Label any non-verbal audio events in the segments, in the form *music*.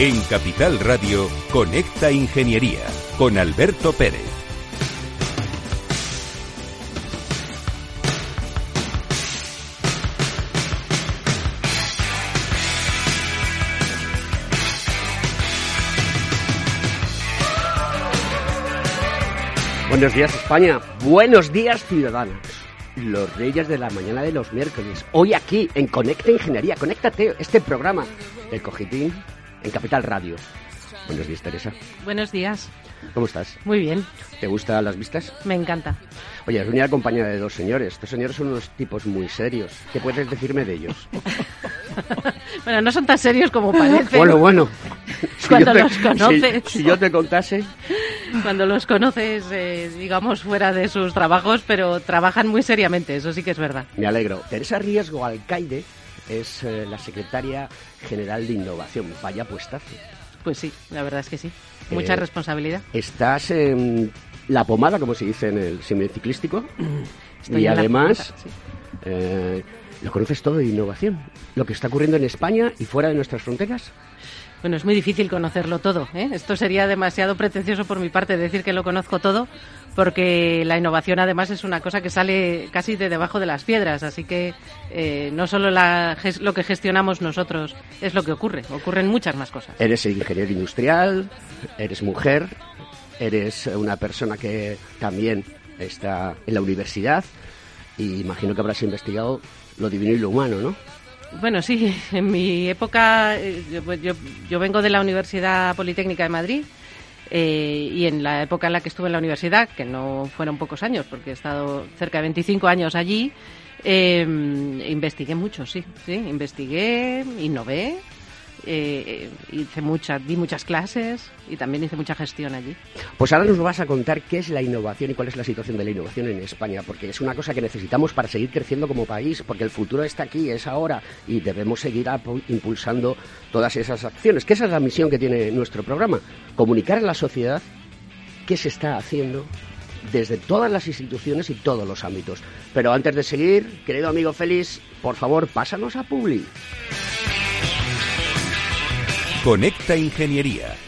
En Capital Radio, Conecta Ingeniería con Alberto Pérez. Buenos días España, buenos días ciudadanos. Los reyes de la mañana de los miércoles, hoy aquí en Conecta Ingeniería, conéctate este programa del Cogitín en Capital Radio. Buenos días, Teresa. Buenos días. ¿Cómo estás? Muy bien. ¿Te gustan las vistas? Me encanta. Oye, has venido acompañada de dos señores. Estos señores son unos tipos muy serios. ¿Qué puedes decirme de ellos? *laughs* bueno, no son tan serios como parece. Bueno, bueno. *laughs* cuando los conoces. Si, yo te contase. Cuando los conoces, eh, digamos, fuera de sus trabajos, pero trabajan muy seriamente, eso sí que es verdad. Me alegro. Teresa Riesgo Alcaide es eh, la secretaria general de innovación. Vaya puestazo. Pues sí, la verdad es que sí. Mucha eh, responsabilidad. Estás en la pomada, como se dice en el ciclístico. *clears throat* y además, eh, lo conoces todo de innovación. Lo que está ocurriendo en España y fuera de nuestras fronteras. Bueno, es muy difícil conocerlo todo. ¿eh? Esto sería demasiado pretencioso por mi parte decir que lo conozco todo, porque la innovación además es una cosa que sale casi de debajo de las piedras. Así que eh, no solo lo que gestionamos nosotros es lo que ocurre, ocurren muchas más cosas. Eres ingeniero industrial, eres mujer, eres una persona que también está en la universidad y imagino que habrás investigado lo divino y lo humano, ¿no? Bueno, sí, *laughs* en mi época, eh, pues, yo, yo, vengo de la Universidad Politécnica de Madrid eh, y en la época en la que estuve en la universidad, que no fueron pocos años, porque he estado cerca de 25 años allí, eh, investigué mucho, sí, sí, investigué, innové eh, hice muchas, di muchas clases y también hice mucha gestión allí. Pues ahora nos vas a contar qué es la innovación y cuál es la situación de la innovación en España, porque es una cosa que necesitamos para seguir creciendo como país, porque el futuro está aquí, es ahora, y debemos seguir impulsando todas esas acciones, que esa es la misión que tiene nuestro programa, comunicar a la sociedad qué se está haciendo desde todas las instituciones y todos los ámbitos. Pero antes de seguir, querido amigo Félix, por favor, pásanos a Publi. Conecta Ingeniería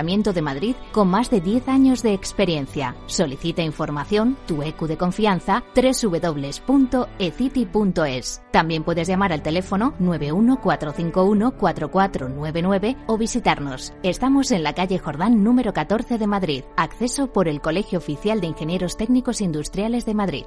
de Madrid con más de 10 años de experiencia. Solicita información, tu EQ de confianza, www.eciti.es. También puedes llamar al teléfono 914514499 o visitarnos. Estamos en la calle Jordán número 14 de Madrid. Acceso por el Colegio Oficial de Ingenieros Técnicos Industriales de Madrid.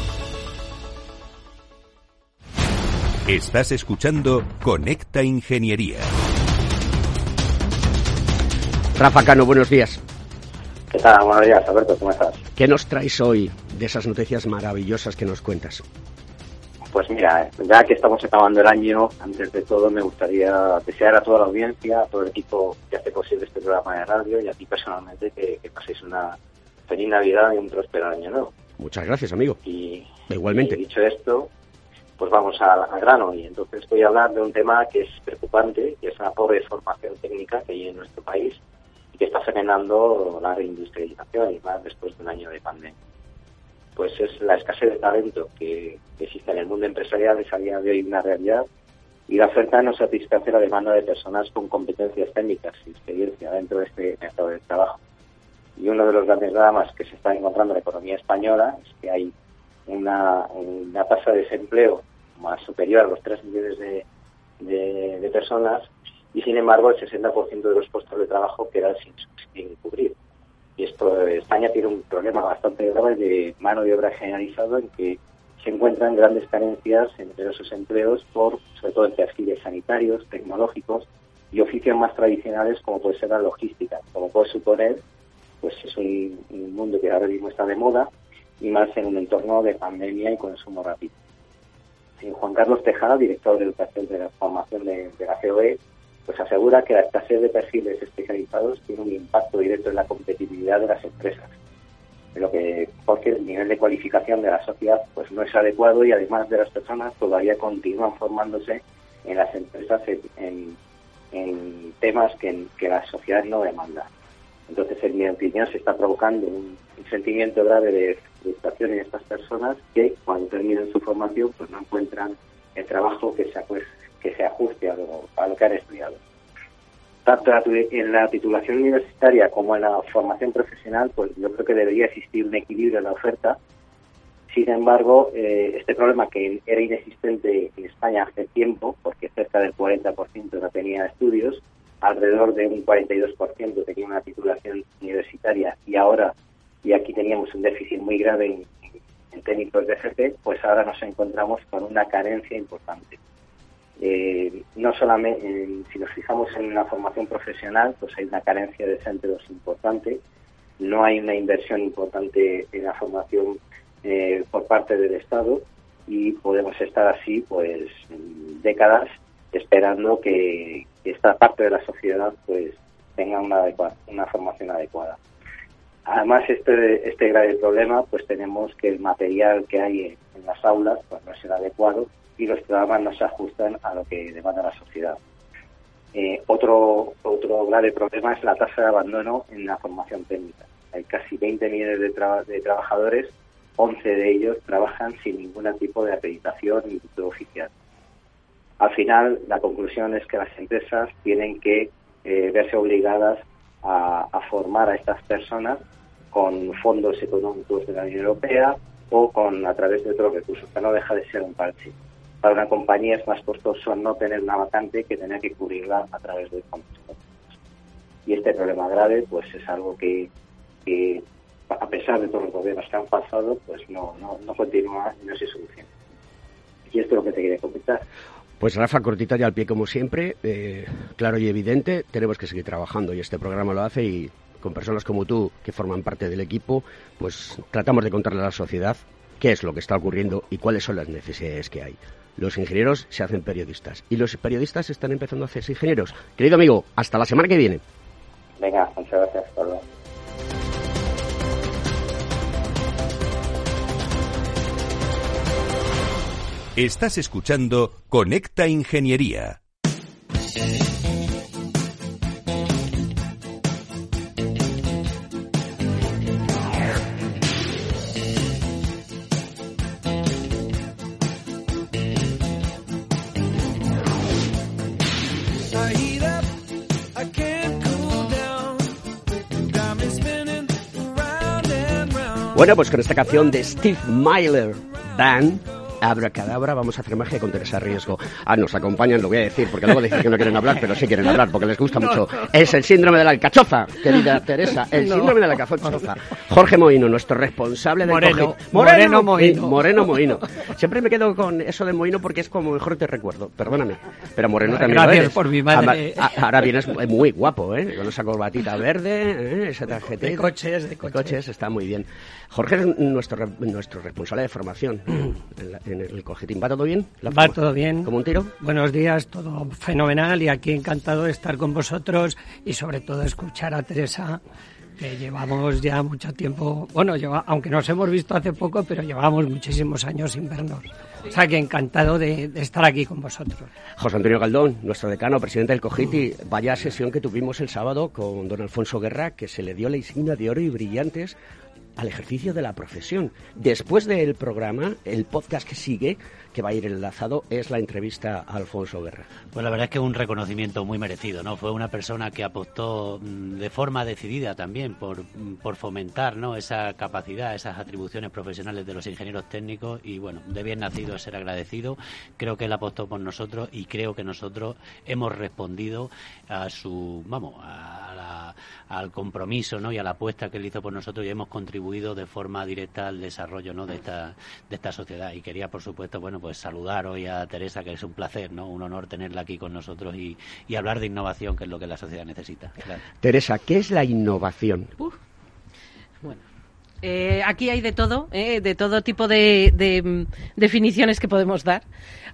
Estás escuchando Conecta Ingeniería. Rafa Cano, buenos días. ¿Qué tal? Buenos días, Alberto, ¿cómo estás? ¿Qué nos traes hoy de esas noticias maravillosas que nos cuentas? Pues mira, ya que estamos acabando el año, antes de todo me gustaría desear a toda la audiencia, a todo el equipo que hace posible este programa de radio y a ti personalmente que, paséis una feliz Navidad y un próspero año nuevo. Muchas gracias, amigo. Y, igualmente. Y dicho esto, pues vamos al, grano y entonces voy a hablar de un tema que es preocupante, que es la pobre formación técnica que hay en nuestro país y que está frenando la reindustrialización y más después de un año de pandemia. Pues es la escasez de talento que, existe en el mundo empresarial, es a día de hoy una realidad y la oferta no satisface la demanda de personas con competencias técnicas y experiencia dentro de este mercado de trabajo. Y uno de los grandes dramas que se está encontrando en la economía española es que hay una, una tasa de desempleo más superior a los 3 millones de, personas y sin embargo el 60% de los puestos de trabajo quedan sin cubrir. Y esto, España tiene un problema bastante grave de mano de obra generalizado en que se encuentran grandes carencias entre esos empleos por, sobre todo en perfiles sanitarios, tecnológicos y oficios más tradicionales como puede ser la logística. Como puede suponer, pues es un, mundo que ahora mismo está de moda y más en un entorno de pandemia y consumo rápido. Juan Carlos Tejada, director de educación de la formación de, la COE, pues asegura que la escasez de perfiles especializados tiene un impacto directo en la competitividad de las empresas lo que porque el nivel de cualificación de la sociedad pues no es adecuado y además de las personas todavía continúan formándose en las empresas en, temas que, la sociedad no demanda. Entonces, en mi opinión, se está provocando un, sentimiento grave de frustración en estas personas que cuando terminan su formación pues no encuentran el trabajo que se, que se ajuste a lo, a lo que han estudiado tanto en la titulación universitaria como en la formación profesional, pues yo creo que debería existir un equilibrio en la oferta. Sin embargo, eh, este problema que era inexistente en España hace tiempo, porque cerca del 40% no tenía estudios, alrededor de un 42% tenía una titulación universitaria y ahora, y aquí teníamos un déficit muy grave en, en técnicos de FP, pues ahora nos encontramos con una carencia importante. Eh, no solamente, si nos fijamos en la formación profesional, pues hay una carencia de centros importante, no hay una inversión importante en la formación eh, por parte del Estado y podemos estar así, pues, décadas esperando que, esta parte de la sociedad, pues, tenga una, una formación adecuada. Además, este, este grave problema, pues tenemos que el material que hay en, en las aulas pues, no es el adecuado y los programas no se ajustan a lo que demanda la sociedad. Eh, otro, otro grave problema es la tasa de abandono en la formación técnica. Hay casi 20 millones de, de trabajadores, 11 de ellos trabajan sin ningún tipo de acreditación ni título oficial. Al final, la conclusión es que las empresas tienen que eh, verse obligadas a, formar a estas personas con fondos económicos de la Unión Europea o con a través de otros recursos, que no deja de ser un parche para una compañía es más costoso no tener una vacante que tener que cubrirla a través de fondos Y este problema grave, pues es algo que, a pesar de todos los gobiernos que han pasado, pues no, no, no continúa y no se soluciona. Y esto es lo que te quería comentar. Pues Rafa, cortita y al pie como siempre, eh, claro y evidente, tenemos que seguir trabajando y este programa lo hace y con personas como tú que forman parte del equipo, pues tratamos de contarle a la sociedad qué es lo que está ocurriendo y cuáles son las necesidades que hay. Los ingenieros se hacen periodistas y los periodistas están empezando a hacerse ingenieros. Querido amigo, hasta la semana que viene. Venga, muchas gracias. Hasta Estás escuchando Conecta Ingeniería. Bueno, pues con esta canción de Steve Myler Band Abracadabra, vamos a hacer magia con Teresa Riesgo. Ah, nos acompañan, lo voy a decir, porque luego dicen que no quieren hablar, pero sí quieren hablar, porque les gusta mucho. Es el síndrome de la alcachofa, querida *laughs* Teresa, el síndrome de la alcachofa. Jorge Moino, nuestro responsable de Moreno, Moreno, Moino. Moreno Moino. Siempre me quedo con eso de Moino porque es como mejor te recuerdo, perdóname. Pero Moreno también Gracias lo por mi madre. Ahora vienes muy guapo, ¿eh? Con esa corbatita verde, ¿eh? ese tarjetita. De coches, de coches. De coches, está muy bien. Jorge es nuestro, nuestro responsable de formación *clears throat* en, el Cogitín. ¿Va todo bien? Va todo bien. ¿Como un tiro? Buenos días, todo fenomenal y aquí encantado de estar con vosotros y sobre todo escuchar a Teresa que llevamos ya mucho tiempo, bueno, lleva, aunque nos hemos visto hace poco, pero llevamos muchísimos años sin vernos. O sea que encantado de, de, estar aquí con vosotros. José Antonio Galdón, nuestro decano, presidente del COGITI, vaya sesión que tuvimos el sábado con don Alfonso Guerra, que se le dio la insignia de oro y brillantes al ejercicio de la profesión. Después del programa, el podcast que sigue que va a ir enlazado es la entrevista a Alfonso Guerra. Pues la verdad es que un reconocimiento muy merecido, ¿no? Fue una persona que apostó mm, de forma decidida también por, mm, por fomentar, ¿no? Esa capacidad, esas atribuciones profesionales de los ingenieros técnicos y, bueno, de bien nacido ser agradecido. Creo que él apostó por nosotros y creo que nosotros hemos respondido a su, vamos, al compromiso, ¿no? Y a la apuesta que él hizo por nosotros y hemos contribuido de forma directa al desarrollo, ¿no? De esta, de esta sociedad. Y quería, por supuesto, bueno, pues saludar hoy a Teresa, que es un placer, ¿no? Un honor tenerla aquí con nosotros y, hablar de innovación, que es lo que la sociedad necesita. Teresa, ¿qué es la innovación? Bueno. Eh, aquí hay de todo, eh, de todo tipo de, mm, definiciones que podemos dar.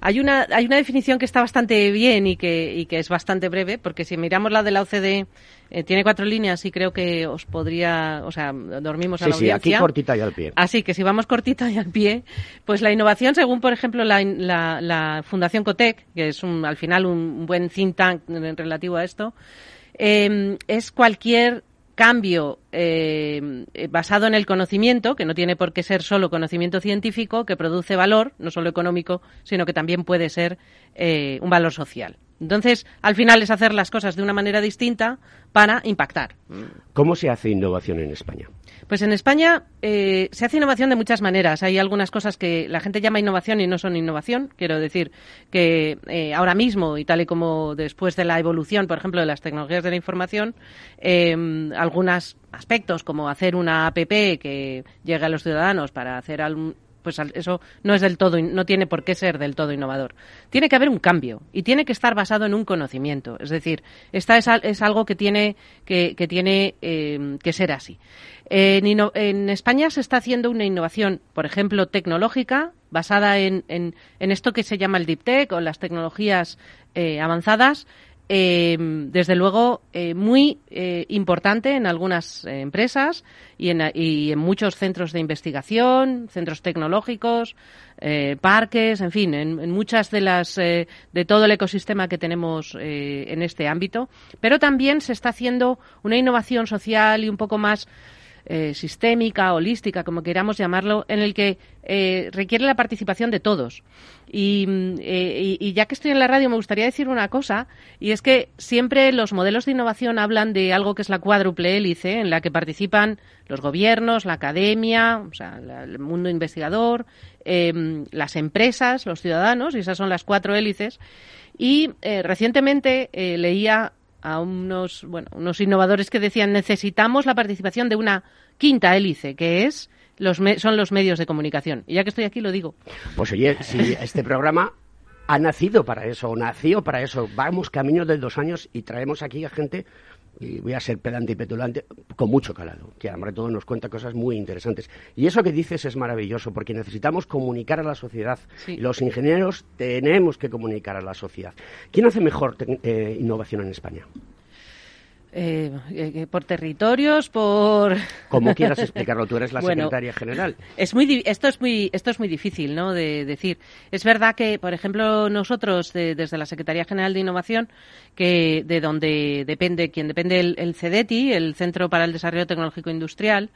Hay una, hay una definición que está bastante bien y que, y que es bastante breve, porque si miramos la de la OCDE, eh, tiene cuatro líneas y creo que os podría, o sea, dormimos a la sí, aquí cortita y al pie. Así que si vamos cortita y al pie, pues la innovación, según por ejemplo la, la, Fundación Cotec, que es un, al final un buen think tank relativo a esto, eh, es cualquier cambio eh, basado en el conocimiento, que no tiene por qué ser solo conocimiento científico, que produce valor, no solo económico, sino que también puede ser eh, un valor social. Entonces, al final es hacer las cosas de una manera distinta para impactar. ¿Cómo se hace innovación en España? Pues en España eh, se hace innovación de muchas maneras. Hay algunas cosas que la gente llama innovación y no son innovación. Quiero decir que eh, ahora mismo, y tal y como después de la evolución, por ejemplo, de las tecnologías de la información, eh, algunos aspectos como hacer una app que llegue a los ciudadanos para hacer algún, pues eso no es del todo, no tiene por qué ser del todo innovador. Tiene que haber un cambio y tiene que estar basado en un conocimiento. Es decir, esta es, algo que tiene que, eh, ser así. En, España se está haciendo una innovación, por ejemplo, tecnológica, basada en, en, esto que se llama el deep tech o las tecnologías eh, avanzadas, eh, desde luego eh, muy eh, importante en algunas eh, empresas y en, y en, muchos centros de investigación, centros tecnológicos, parques, en fin, en, en, muchas de las de todo el ecosistema que tenemos en este ámbito. Pero también se está haciendo una innovación social y un poco más eh, sistémica, holística, como queramos llamarlo, en el que eh, requiere la participación de todos. Mm, eh, y, ya que estoy en la radio, me gustaría decir una cosa, y es que siempre los modelos de innovación hablan de algo que es la cuádruple hélice, en la que participan los gobiernos, la academia, o sea, el mundo investigador, las empresas, los ciudadanos, y esas son las cuatro hélices. Y recientemente leía a unos, bueno, unos innovadores que decían necesitamos la participación de una quinta hélice, que es los son los medios de comunicación. Y ya que estoy aquí lo digo. Pues oye, si *laughs* este programa ha nacido para eso, nació para eso, vamos camino de dos años y traemos aquí a gente y voy a ser pedante y petulante, con mucho calado, que además de todo nos cuenta cosas muy interesantes. Y eso que dices es maravilloso, porque necesitamos comunicar a la sociedad. Los ingenieros tenemos que comunicar a la sociedad. ¿Quién hace mejor eh, innovación en España? Eh, eh, por territorios, por *laughs* como quieras explicarlo. Tú eres la secretaria general. Es muy esto es muy esto es muy difícil, ¿no? De decir. Es verdad que, por ejemplo, nosotros desde la Secretaría General de Innovación, que de donde depende quien depende el, el CEDETI, el Centro para el Desarrollo Tecnológico Industrial.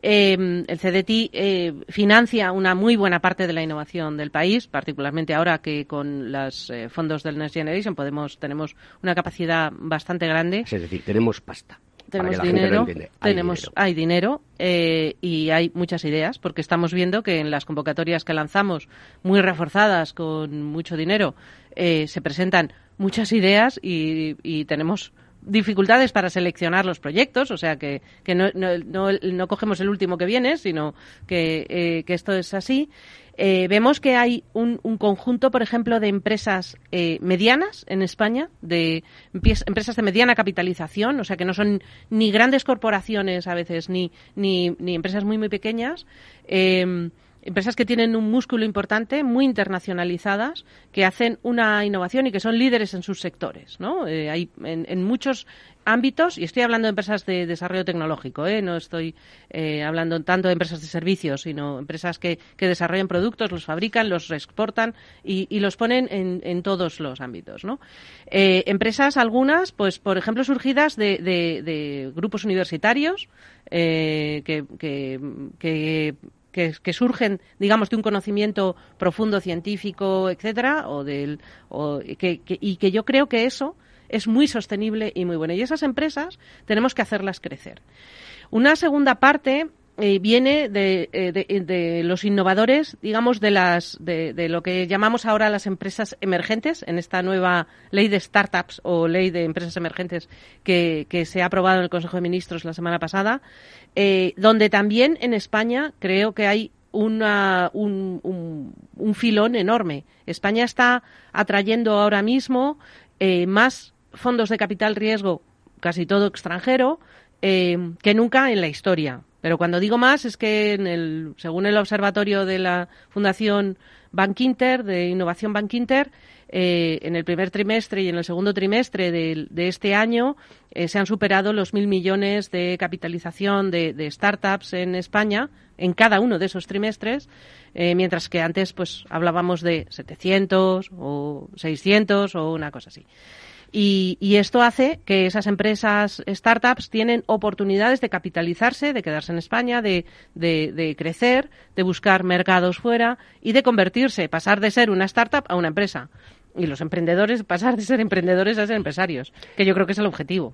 Eh, el CDT eh, financia una muy buena parte de la innovación del país, particularmente ahora que con los eh, fondos del Next Generation podemos tenemos una capacidad bastante grande. Es decir, tenemos pasta. Tenemos dinero, hay tenemos, dinero. hay dinero eh, y hay muchas ideas, porque estamos viendo que en las convocatorias que lanzamos, muy reforzadas con mucho dinero, se presentan muchas ideas y, y tenemos dificultades para seleccionar los proyectos, o sea que, que no, no, no, cogemos el último que viene, sino que, eh, que esto es así. Eh, vemos que hay un, un, conjunto, por ejemplo, de empresas eh, medianas en España, de empresas de mediana capitalización, o sea que no son ni grandes corporaciones a veces, ni, ni, ni empresas muy, muy pequeñas. Eh, empresas que tienen un músculo importante, muy internacionalizadas, que hacen una innovación y que son líderes en sus sectores. ¿no? Eh, hay en, muchos ámbitos, y estoy hablando de empresas de desarrollo tecnológico, ¿eh? no estoy eh, hablando tanto de empresas de servicios, sino empresas que, desarrollan productos, los fabrican, los exportan y, los ponen en, todos los ámbitos. ¿no? empresas, algunas, pues por ejemplo, surgidas de, grupos universitarios que, surgen, digamos, de un conocimiento profundo científico, etcétera, o del, o que, y que yo creo que eso es muy sostenible y muy bueno. Y esas empresas tenemos que hacerlas crecer. Una segunda parte eh, viene de, eh, de, de, los innovadores, digamos, de, las, de, lo que llamamos ahora las empresas emergentes, en esta nueva ley de startups o ley de empresas emergentes que, se ha aprobado en el Consejo de Ministros la semana pasada, eh, donde también en España creo que hay una, un, un, filón enorme. España está atrayendo ahora mismo eh, más fondos de capital riesgo, casi todo extranjero, eh, que nunca en la historia. Pero cuando digo más es que en el, según el observatorio de la Fundación Bankinter, de Innovación Bankinter, eh, en el primer trimestre y en el segundo trimestre de, este año eh, se han superado los mil millones de capitalización de, startups en España en cada uno de esos trimestres, eh, mientras que antes pues hablábamos de 700 o 600 o una cosa así. Y, esto hace que esas empresas startups tienen oportunidades de capitalizarse, de quedarse en España, de, de, crecer, de buscar mercados fuera y de convertirse, pasar de ser una startup a una empresa y los emprendedores *laughs* pasar de ser emprendedores a ser empresarios, que yo creo que es el objetivo.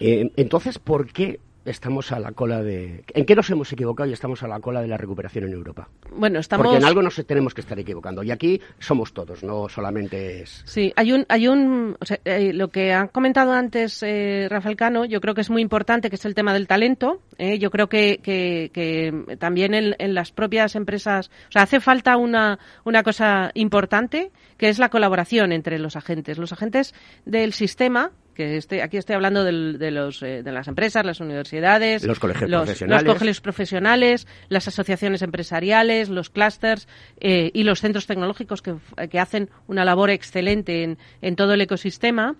Eh, entonces, ¿por qué estamos a la cola de... ¿En qué nos hemos equivocado y estamos a la cola de la recuperación en Europa? Bueno, estamos... Porque en algo nos tenemos que estar equivocando. Y aquí somos todos, no solamente es... Sí, hay un... Hay un o sea, eh, lo que ha comentado antes eh, Rafael Cano, yo creo que es muy importante, que es el tema del talento. Eh, yo creo que, que, también en, en, las propias empresas... O sea, hace falta una, una cosa importante, que es la colaboración entre los agentes. Los agentes del sistema que este, aquí estoy hablando de, los, eh, de las empresas, las universidades, los colegios, profesionales. profesionales, las asociaciones empresariales, los clústeres eh, y los centros tecnológicos que, que, hacen una labor excelente en, en todo el ecosistema.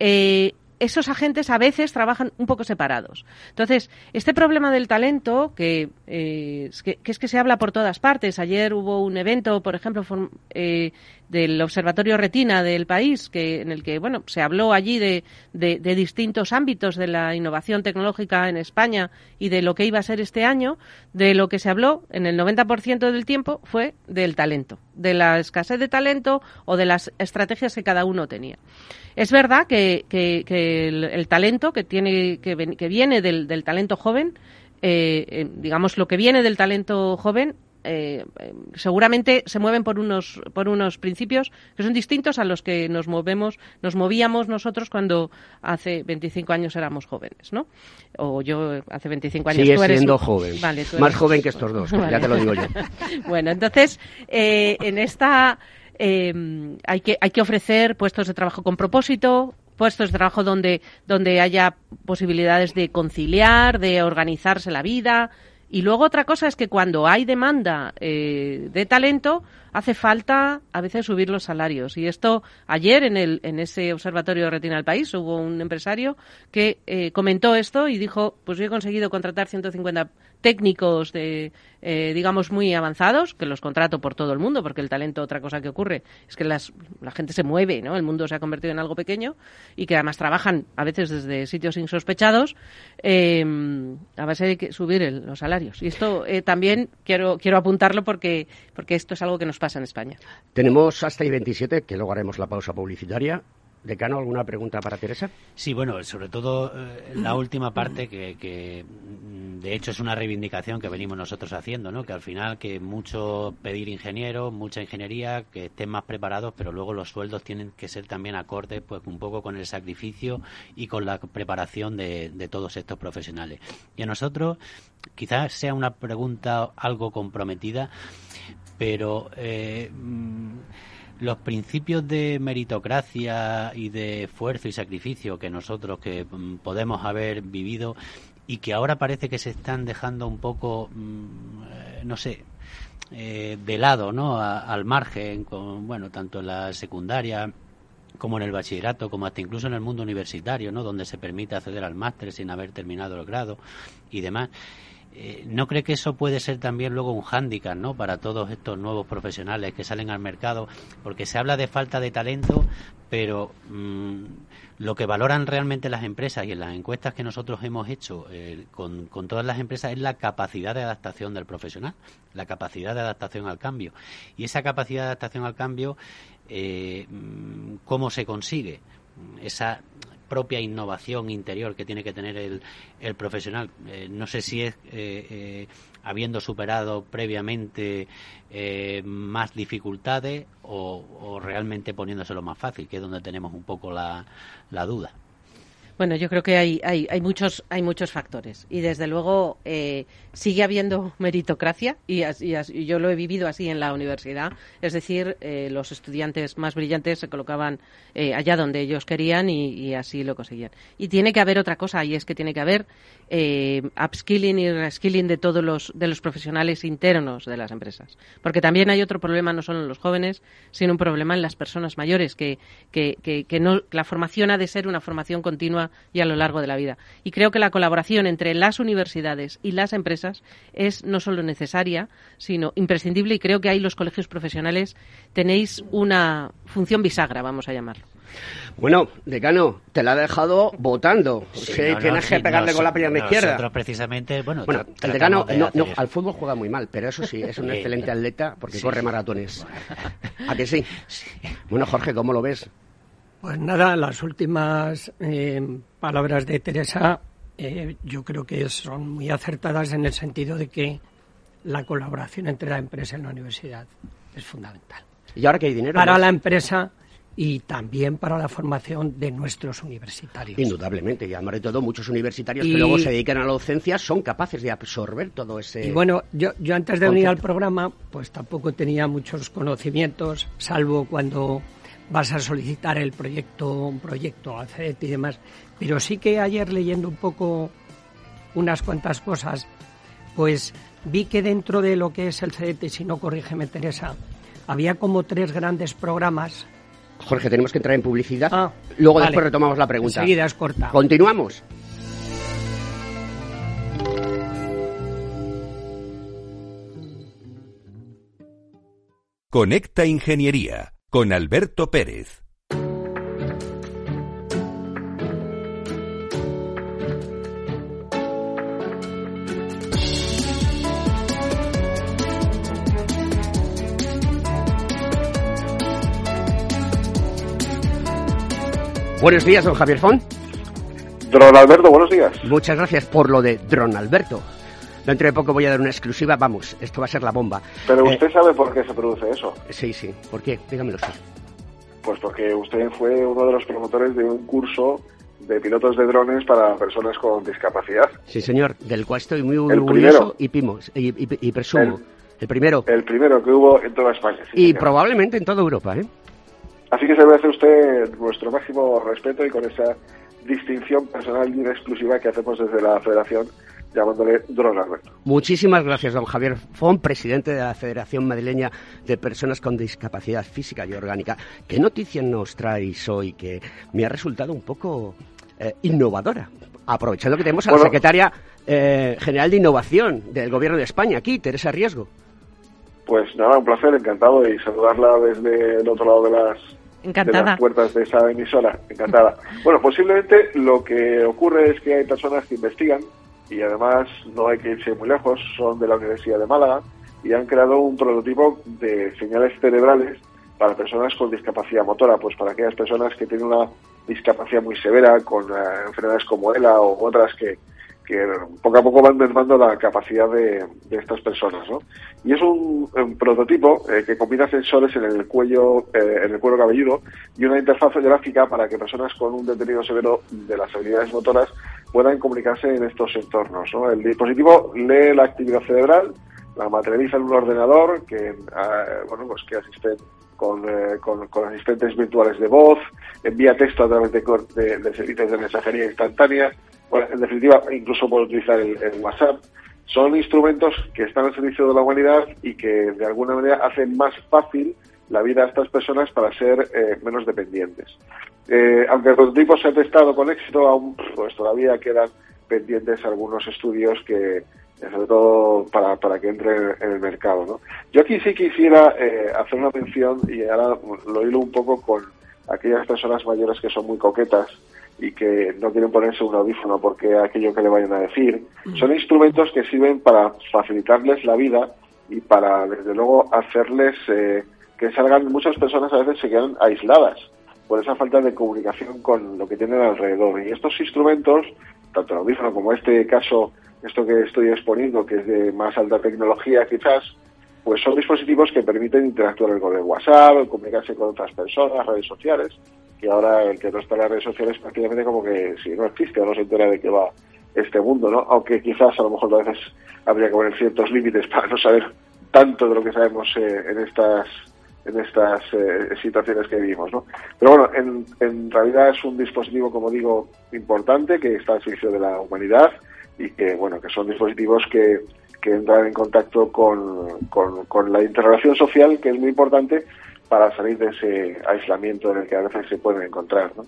Eh, esos agentes a veces trabajan un poco separados. Entonces, este problema del talento, que, eh, que, es que se habla por todas partes. Ayer hubo un evento, por ejemplo, eh, del Observatorio Retina del país, que, en el que bueno, se habló allí de, de, de, distintos ámbitos de la innovación tecnológica en España y de lo que iba a ser este año. De lo que se habló en el 90% del tiempo fue del talento, de la escasez de talento o de las estrategias que cada uno tenía. Es verdad que, el, talento que, tiene, que, viene del, talento joven, eh, eh, digamos, lo que viene del talento joven eh, seguramente se mueven por unos por unos principios que son distintos a los que nos movemos nos movíamos nosotros cuando hace 25 años éramos jóvenes no o yo hace 25 años Sigues siendo joven. Más joven que estos dos *laughs* ya te lo digo yo. Bueno entonces en esta eh, hay, que, hay que ofrecer puestos de trabajo con propósito, puestos de trabajo donde, donde haya posibilidades de conciliar, de organizarse la vida. Y luego otra cosa es que cuando hay demanda eh, de talento, hace falta a veces subir los salarios. Y esto, ayer en, el, en ese observatorio Retina del País, hubo un empresario que eh, comentó esto y dijo, pues yo he conseguido contratar 150 técnicos de, eh, digamos, muy avanzados, que los contrato por todo el mundo, porque el talento, otra cosa que ocurre, es que las, la gente se mueve, ¿no? El mundo se ha convertido en algo pequeño y que además trabajan a veces desde sitios insospechados eh, a base de subir los salarios. Y esto eh, también quiero, quiero apuntarlo porque, porque esto es algo que nos pasa en España. Tenemos hasta el 27, que luego haremos la pausa publicitaria. Decano, ¿alguna pregunta para Teresa? Sí, bueno, sobre todo eh, la última parte que, mm, de hecho es una reivindicación que venimos nosotros haciendo, ¿no? Que al final que mucho pedir ingenieros, mucha ingeniería, que estén más preparados, pero luego los sueldos tienen que ser también acordes, pues un poco con el sacrificio y con la preparación de, todos estos profesionales. Y a nosotros quizás sea una pregunta algo comprometida, pero eh, mm, los principios de meritocracia y de esfuerzo y sacrificio que nosotros que mm, podemos haber vivido y que ahora parece que se están dejando un poco, mm, eh, no sé, eh, de lado, ¿no? al margen, con, bueno, tanto en la secundaria como en el bachillerato, como hasta incluso en el mundo universitario, ¿no? Donde se permite acceder al máster sin haber terminado el grado y demás. Eh, ¿No cree que eso puede ser también luego un hándicap ¿no? para todos estos nuevos profesionales que salen al mercado? Porque se habla de falta de talento, pero mm, lo que valoran realmente las empresas y en las encuestas que nosotros hemos hecho eh, con, con, todas las empresas es la capacidad de adaptación del profesional, la capacidad de adaptación al cambio. Y esa capacidad de adaptación al cambio, eh, mm, ¿cómo se consigue? Esa propia innovación interior que tiene que tener el, el profesional. Eh, no sé si es eh, eh, habiendo superado previamente más dificultades o, o, realmente poniéndoselo más fácil, que es donde tenemos un poco la, la duda. Bueno, yo creo que hay, hay, hay, muchos, hay muchos factores y desde luego eh, sigue habiendo meritocracia y, yo lo he vivido así en la universidad. Es decir, eh, los estudiantes más brillantes se colocaban eh, allá donde ellos querían y, así lo conseguían. Y tiene que haber otra cosa y es que tiene que haber eh, upskilling y reskilling de todos los, de los profesionales internos de las empresas. Porque también hay otro problema no solo en los jóvenes, sino un problema en las personas mayores, que, que, que, que no, la formación ha de ser una formación continua y a lo largo de la vida. Y creo que la colaboración entre las universidades y las empresas es no solo necesaria, sino imprescindible y creo que ahí los colegios profesionales tenéis una función bisagra, vamos a llamarlo. Bueno, decano, te la ha dejado votando. Sí, tienes que pegarle con la pierna izquierda. Nosotros precisamente, bueno, el decano no, al fútbol juega muy mal, pero eso sí, es un excelente atleta porque corre maratones. ¿A que sí? Bueno, Jorge, ¿cómo lo ves? Pues nada, las últimas eh, palabras de Teresa eh, yo creo que son muy acertadas en el sentido de que la colaboración entre la empresa y la universidad es fundamental. ¿Y ahora que hay dinero? Para la empresa y también para la formación de nuestros universitarios. Indudablemente, y además de todo, muchos universitarios que luego se dedican a la docencia son capaces de absorber todo ese. Y bueno, yo, yo antes de venir al programa, pues tampoco tenía muchos conocimientos, salvo cuando vas a solicitar el proyecto, un proyecto a CET y demás. Pero sí que ayer leyendo un poco unas cuantas cosas, pues vi que dentro de lo que es el CET, si no corrígeme Teresa, había como tres grandes programas. Jorge, tenemos que entrar en publicidad. Ah, Luego después retomamos la pregunta. Enseguida es corta. Continuamos. Conecta Ingeniería con Alberto Pérez. Buenos días, don Javier Font. Don Alberto, buenos días. Muchas gracias por lo de Dron Alberto. Dentro de poco voy a dar una exclusiva. Vamos, esto va a ser la bomba. Pero eh, usted sabe por qué se produce eso. Sí, sí. ¿Por qué? Dígamelo usted. Pues porque usted fue uno de los promotores de un curso de pilotos de drones para personas con discapacidad. Sí, señor, del cual estoy muy orgulloso y, y, presumo. El, primero. El primero que hubo en toda España. y probablemente en toda Europa, ¿eh? Así que se merece usted nuestro máximo respeto y con esa distinción personal y exclusiva que hacemos desde la Federación llamándole Drone Alberto. Muchísimas gracias, don Javier Fon, presidente de la Federación Madrileña de Personas con Discapacidad Física y Orgánica. ¿Qué noticia nos traéis hoy que me ha resultado un poco eh, innovadora? Aprovechando que tenemos a la secretaria eh, general de Innovación del Gobierno de España aquí, Teresa Riesgo. Pues nada, un placer, encantado y saludarla desde el otro lado de las de las puertas de esa emisora. Encantada. *laughs* Bueno, posiblemente lo que ocurre es que hay personas que investigan y además no hay que irse muy lejos, son de la Universidad de Málaga y han creado un prototipo de señales cerebrales para personas con discapacidad motora, pues para aquellas personas que tienen una discapacidad muy severa, con eh, enfermedades como ELA o otras que, que poco a poco van mermando la capacidad de, estas personas, ¿no? Y es un, prototipo eh, que combina sensores en el cuello, eh, en el cuero cabelludo y una interfaz gráfica para que personas con un detenido severo de las habilidades motoras puedan comunicarse en estos entornos. ¿no? El dispositivo lee la actividad cerebral, la materializa en un ordenador que, ah, bueno, pues que asisten con, eh, con, con, asistentes virtuales de voz, envía texto a través de, de, de servicios de mensajería instantánea, bueno, en definitiva, incluso puede utilizar el, WhatsApp son instrumentos que están al servicio de la humanidad y que de alguna manera hacen más fácil la vida a estas personas para ser eh, menos dependientes. Eh, aunque el prototipo se ha testado con éxito, aún pues todavía quedan pendientes algunos estudios que, sobre todo para, para que entre en el mercado. ¿no? Yo aquí sí quisiera eh, hacer una mención, y ahora lo hilo un poco con aquellas personas mayores que son muy coquetas y que no quieren ponerse un audífono porque aquello que le vayan a decir. Mm. Son instrumentos que sirven para facilitarles la vida y para, desde luego, hacerles eh, que salgan. Muchas personas a veces se quedan aisladas por esa falta de comunicación con lo que tienen alrededor. Y estos instrumentos, tanto el audífono como este caso, esto que estoy exponiendo, que es de más alta tecnología quizás, pues son dispositivos que permiten interactuar con el WhatsApp, comunicarse con otras personas, redes sociales, que ahora el que no está en las redes sociales prácticamente como que si no existe o no se entera de qué va este mundo, ¿no? Aunque quizás a lo mejor a veces habría que poner ciertos límites para no saber tanto de lo que sabemos eh, en estas en estas eh, situaciones que vivimos, ¿no? Pero bueno, en, en realidad es un dispositivo, como digo, importante que está al servicio de la humanidad y que, bueno, que son dispositivos que, que entran en contacto con, con, con la interrelación social, que es muy importante para salir de ese aislamiento en el que a veces se pueden encontrar, ¿no?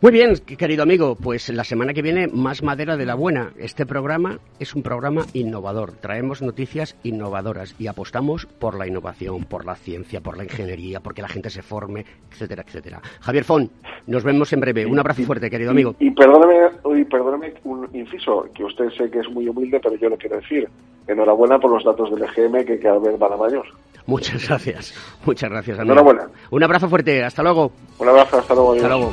Muy bien, querido amigo, pues la semana que viene más madera de la buena. Este programa es un programa innovador. Traemos noticias innovadoras y apostamos por la innovación, por la ciencia, por la ingeniería, porque la gente se forme, etcétera, etcétera. Javier Fon, nos vemos en breve. Un abrazo fuerte, querido amigo. Y, perdóname, y perdóname un inciso, que usted sé que es muy humilde, pero yo le quiero decir, enhorabuena por los datos del EGM que cada vez van a mayor. Muchas gracias, muchas gracias, amigo. Enhorabuena. Un abrazo fuerte, hasta luego. Un abrazo, hasta luego. Hasta luego.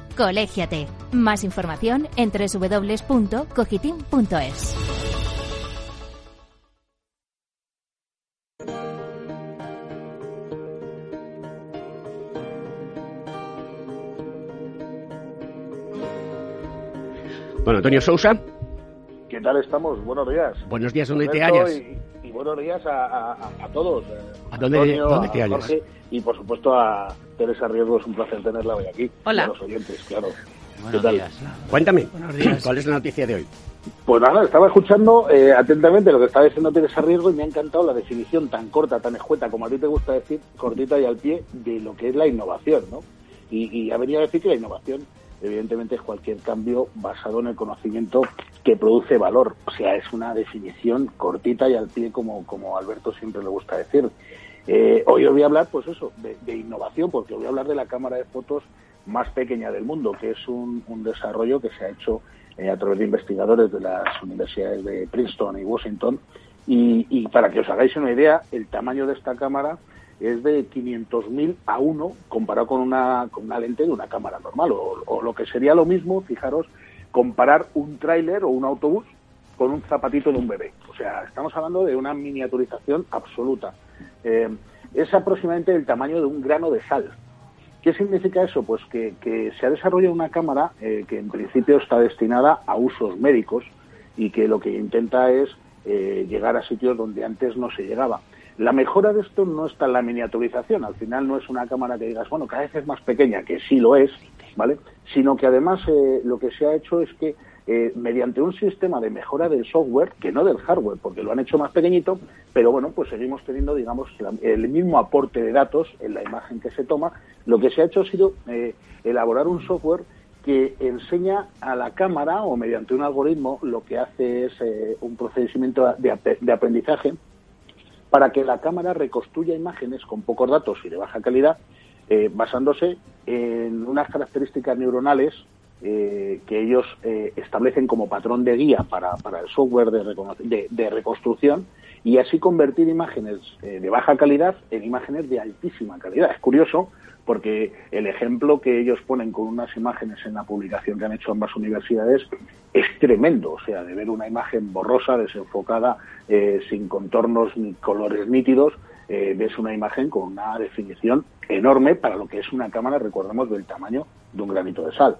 Colégiate. Más información en www.cogitim.es. Bueno, Antonio Sousa. ¿Qué tal estamos? Buenos días. Buenos días, ¿dónde te hallas? Y, buenos días a, todos. Eh, ¿A dónde, ¿dónde te hallas? y por supuesto a Teresa Riesgo, es un placer tenerla hoy aquí. Hola. a los oyentes, claro. Buenos días. Cuéntame, ¿cuál es la noticia de hoy? Pues nada, estaba escuchando eh, atentamente lo que estaba diciendo Teresa Riesgo y me ha encantado la definición tan corta, tan escueta, como a ti te gusta decir, cortita y al pie, de lo que es la innovación, ¿no? Y, y ha venido a decir que la innovación evidentemente es cualquier cambio basado en el conocimiento que produce valor. O sea, es una definición cortita y al pie, como, como Alberto siempre le gusta decir. Eh, hoy os voy a hablar, pues eso, de, innovación, porque os voy a hablar de la cámara de fotos más pequeña del mundo, que es un, desarrollo que se ha hecho eh, a través de investigadores de las universidades de Princeton y Washington. Y, y para que os hagáis una idea, el tamaño de esta cámara es de 500.000 a 1 comparado con una, con una lente de una cámara normal. O, lo que sería lo mismo, fijaros, comparar un tráiler o un autobús con un zapatito de un bebé. O sea, estamos hablando de una miniaturización absoluta. Eh, es aproximadamente el tamaño de un grano de sal. ¿Qué significa eso? Pues que, se ha desarrollado una cámara eh, que en principio está destinada a usos médicos y que lo que intenta es eh, llegar a sitios donde antes no se llegaba. La mejora de esto no está en la miniaturización, al final no es una cámara que digas, bueno, cada vez es más pequeña, que sí lo es, ¿vale? Sino que además eh, lo que se ha hecho es que eh, mediante un sistema de mejora del software, que no del hardware, porque lo han hecho más pequeñito, pero bueno, pues seguimos teniendo, digamos, el mismo aporte de datos en la imagen que se toma. Lo que se ha hecho ha sido eh, elaborar un software que enseña a la cámara o mediante un algoritmo lo que hace es un procedimiento de aprendizaje para que la cámara reconstruya imágenes con pocos datos y de baja calidad, eh, basándose en unas características neuronales eh, que ellos eh, establecen como patrón de guía para, el software de, de, reconstrucción y así convertir imágenes eh, de baja calidad en imágenes de altísima calidad. Es curioso porque el ejemplo que ellos ponen con unas imágenes en la publicación que han hecho ambas universidades es tremendo, o sea, de ver una imagen borrosa, desenfocada, sin contornos ni colores nítidos, ves una imagen con una definición enorme para lo que es una cámara, recordemos, del tamaño de un granito de sal.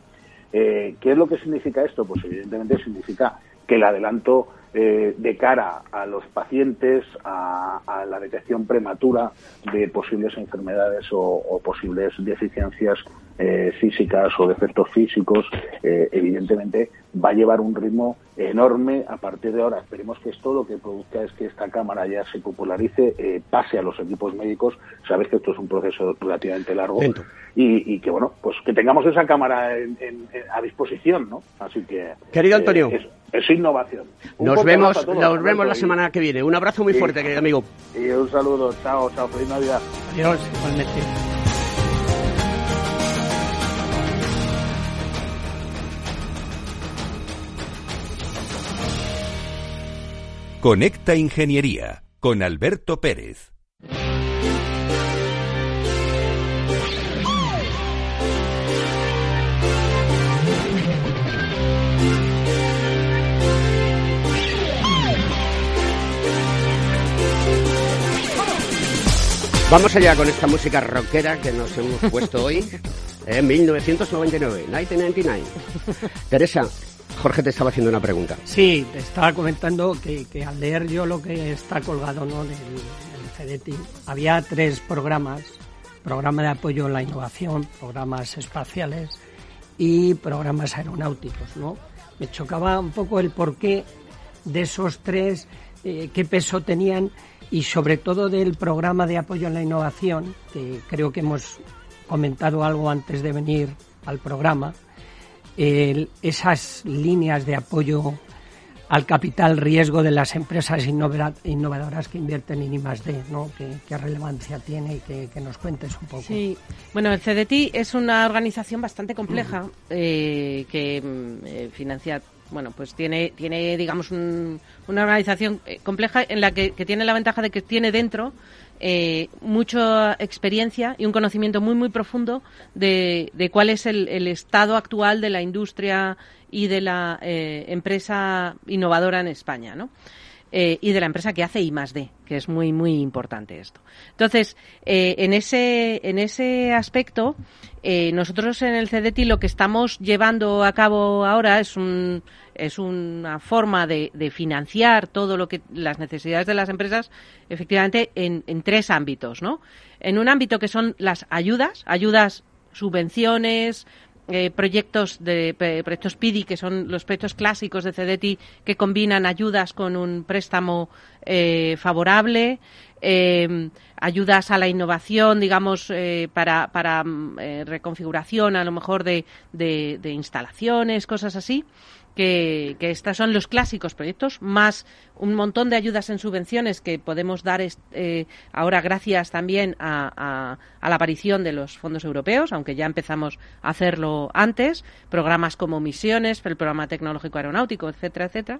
Eh, ¿Qué es lo que significa esto? Pues evidentemente significa que el adelanto eh, de cara a los pacientes, a, la detección prematura de posibles enfermedades o, posibles deficiencias eh, físicas o defectos físicos, evidentemente va a llevar un ritmo enorme a partir de ahora. Esperemos que esto lo que produzca es que esta cámara ya se popularice, pase a los equipos médicos. Sabes que esto es un proceso relativamente largo y, que bueno, pues que tengamos esa cámara a disposición, ¿no? Así que querido Antonio, eh, es, innovación. nos vemos, nos vemos la semana que viene. Un abrazo muy fuerte, querido amigo. Y un saludo, chao, chao, feliz Navidad. Adiós, igualmente. Conecta Ingeniería con Alberto Pérez. Vamos allá con esta música rockera que nos hemos puesto hoy en 1999, 1999. Teresa, Jorge te estaba haciendo una pregunta. Sí, te estaba comentando que, al leer yo lo que está colgado ¿no? del, CDT, había tres programas, programa de apoyo a la innovación, programas espaciales y programas aeronáuticos. ¿no? Me chocaba un poco el porqué de esos tres, eh, qué peso tenían y sobre todo del programa de apoyo a la innovación, que creo que hemos comentado algo antes de venir al programa, esas líneas de apoyo al capital riesgo de las empresas innovadoras que invierten en I+.D., ¿no? ¿Qué, relevancia tiene y que, nos cuentes un poco? Sí, bueno, el CDT es una organización bastante compleja eh, que mm, eh, financia bueno, pues tiene, tiene digamos, una organización eh, compleja en la que, tiene la ventaja de que tiene dentro eh, mucha experiencia y un conocimiento muy, muy profundo de, de cuál es el, estado actual de la industria y de la eh, empresa innovadora en España, ¿no? Eh, y de la empresa que hace I más D, que es muy, muy importante esto. Entonces, eh, en, ese, en ese aspecto, eh, nosotros en el CDT lo que estamos llevando a cabo ahora es, un, es una forma de, de financiar todo lo que las necesidades de las empresas, efectivamente, en, en tres ámbitos, ¿no? En un ámbito que son las ayudas, ayudas subvenciones, eh, proyectos de proyectos PIDI, que son los proyectos clásicos de CDT, que combinan ayudas con un préstamo eh, favorable, eh, ayudas a la innovación, digamos, para, para reconfiguración a lo mejor de, de instalaciones, cosas así que, estos son los clásicos proyectos, más un montón de ayudas en subvenciones que podemos dar eh, ahora gracias también a, la aparición de los fondos europeos, aunque ya empezamos a hacerlo antes, programas como Misiones, el programa tecnológico aeronáutico, etcétera, etcétera.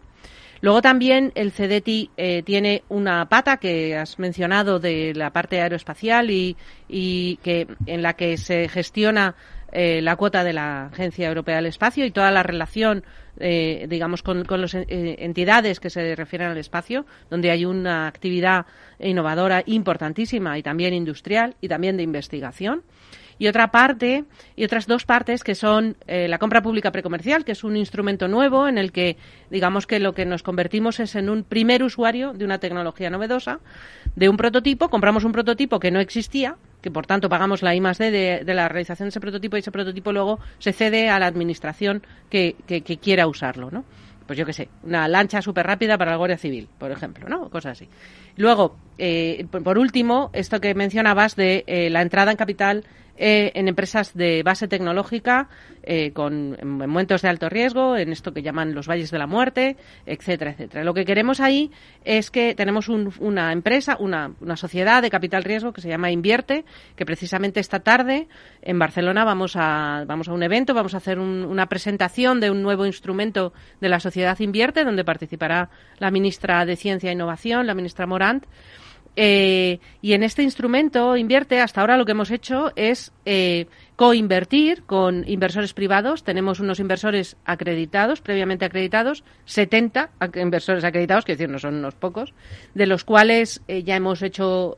Luego también el CDT eh, tiene una pata que has mencionado de la parte aeroespacial y, y que en la que se gestiona eh, la cuota de la Agencia Europea del Espacio y toda la relación, eh, digamos, con, las eh, entidades que se refieren al espacio, donde hay una actividad innovadora importantísima y también industrial y también de investigación y otra parte y otras dos partes que son la compra pública precomercial, que es un instrumento nuevo en el que digamos que lo que nos convertimos es en un primer usuario de una tecnología novedosa, de un prototipo, compramos un prototipo que no existía que por tanto pagamos la I más D de, la realización de ese prototipo y ese prototipo luego se cede a la administración que, que, quiera usarlo, ¿no? Pues yo qué sé, una lancha súper rápida para la Guardia Civil, por ejemplo, ¿no? Cosas así. Luego, eh, por, último, esto que mencionabas de eh, la entrada en capital eh, en empresas de base tecnológica eh, con en momentos de alto riesgo, en esto que llaman los valles de la muerte, etcétera, etcétera. Lo que queremos ahí es que tenemos una empresa, una, sociedad de capital riesgo que se llama Invierte, que precisamente esta tarde en Barcelona vamos a, vamos a un evento, vamos a hacer una presentación de un nuevo instrumento de la sociedad Invierte, donde participará la ministra de Ciencia e Innovación, la ministra Morant. Eh, y en este instrumento invierte, hasta ahora lo que hemos hecho es eh, coinvertir con inversores privados. Tenemos unos inversores acreditados, previamente acreditados, 70 inversores acreditados, que decir, no son unos pocos, de los cuales eh, ya hemos hecho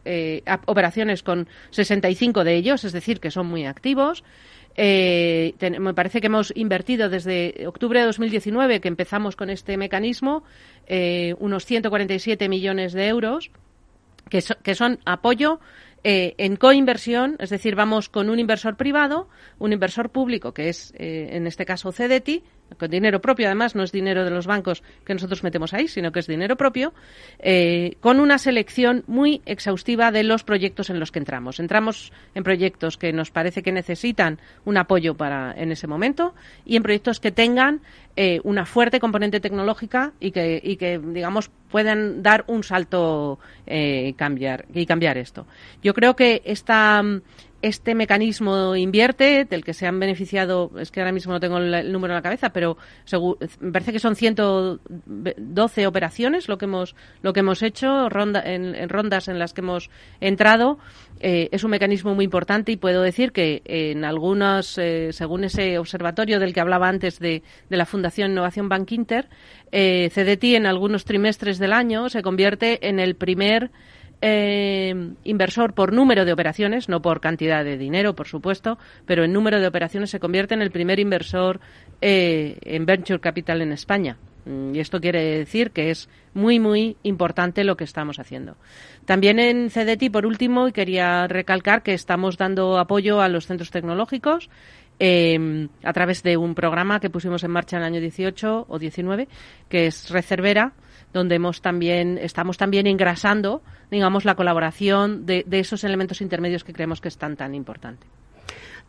operaciones con 65 de ellos, es decir, que son muy activos. me parece que hemos invertido desde octubre de 2019, que empezamos con este mecanismo, unos 147 millones de euros que, son apoyo eh, en coinversión, es decir, vamos con un inversor privado, un inversor público, que es eh, en este caso CEDETI, con dinero propio, además, no es dinero de los bancos que nosotros metemos ahí, sino que es dinero propio, eh, con una selección muy exhaustiva de los proyectos en los que entramos. Entramos en proyectos que nos parece que necesitan un apoyo para en ese momento y en proyectos que tengan eh, una fuerte componente tecnológica y que, y que digamos, puedan dar un salto eh, cambiar, y cambiar esto. Yo creo que esta este mecanismo invierte, del que se han beneficiado, es que ahora mismo no tengo el, número en la cabeza, pero me parece que son 112 operaciones lo que hemos, lo que hemos hecho, ronda, en, rondas en las que hemos entrado. Eh, es un mecanismo muy importante y puedo decir que en algunos, eh, según ese observatorio del que hablaba antes de, la Fundación Innovación Bank Inter, eh, CDT en algunos trimestres del año se convierte en el primer eh, inversor por número de operaciones, no por cantidad de dinero, por supuesto, pero en número de operaciones se convierte en el primer inversor eh, en venture capital en España. Mm, y esto quiere decir que es muy, muy importante lo que estamos haciendo. También en CDT, por último, y quería recalcar que estamos dando apoyo a los centros tecnológicos eh, a través de un programa que pusimos en marcha en el año 18 o 19, que es Recervera, donde hemos también, estamos también engrasando, digamos, la colaboración de, esos elementos intermedios que creemos que es tan, tan importante.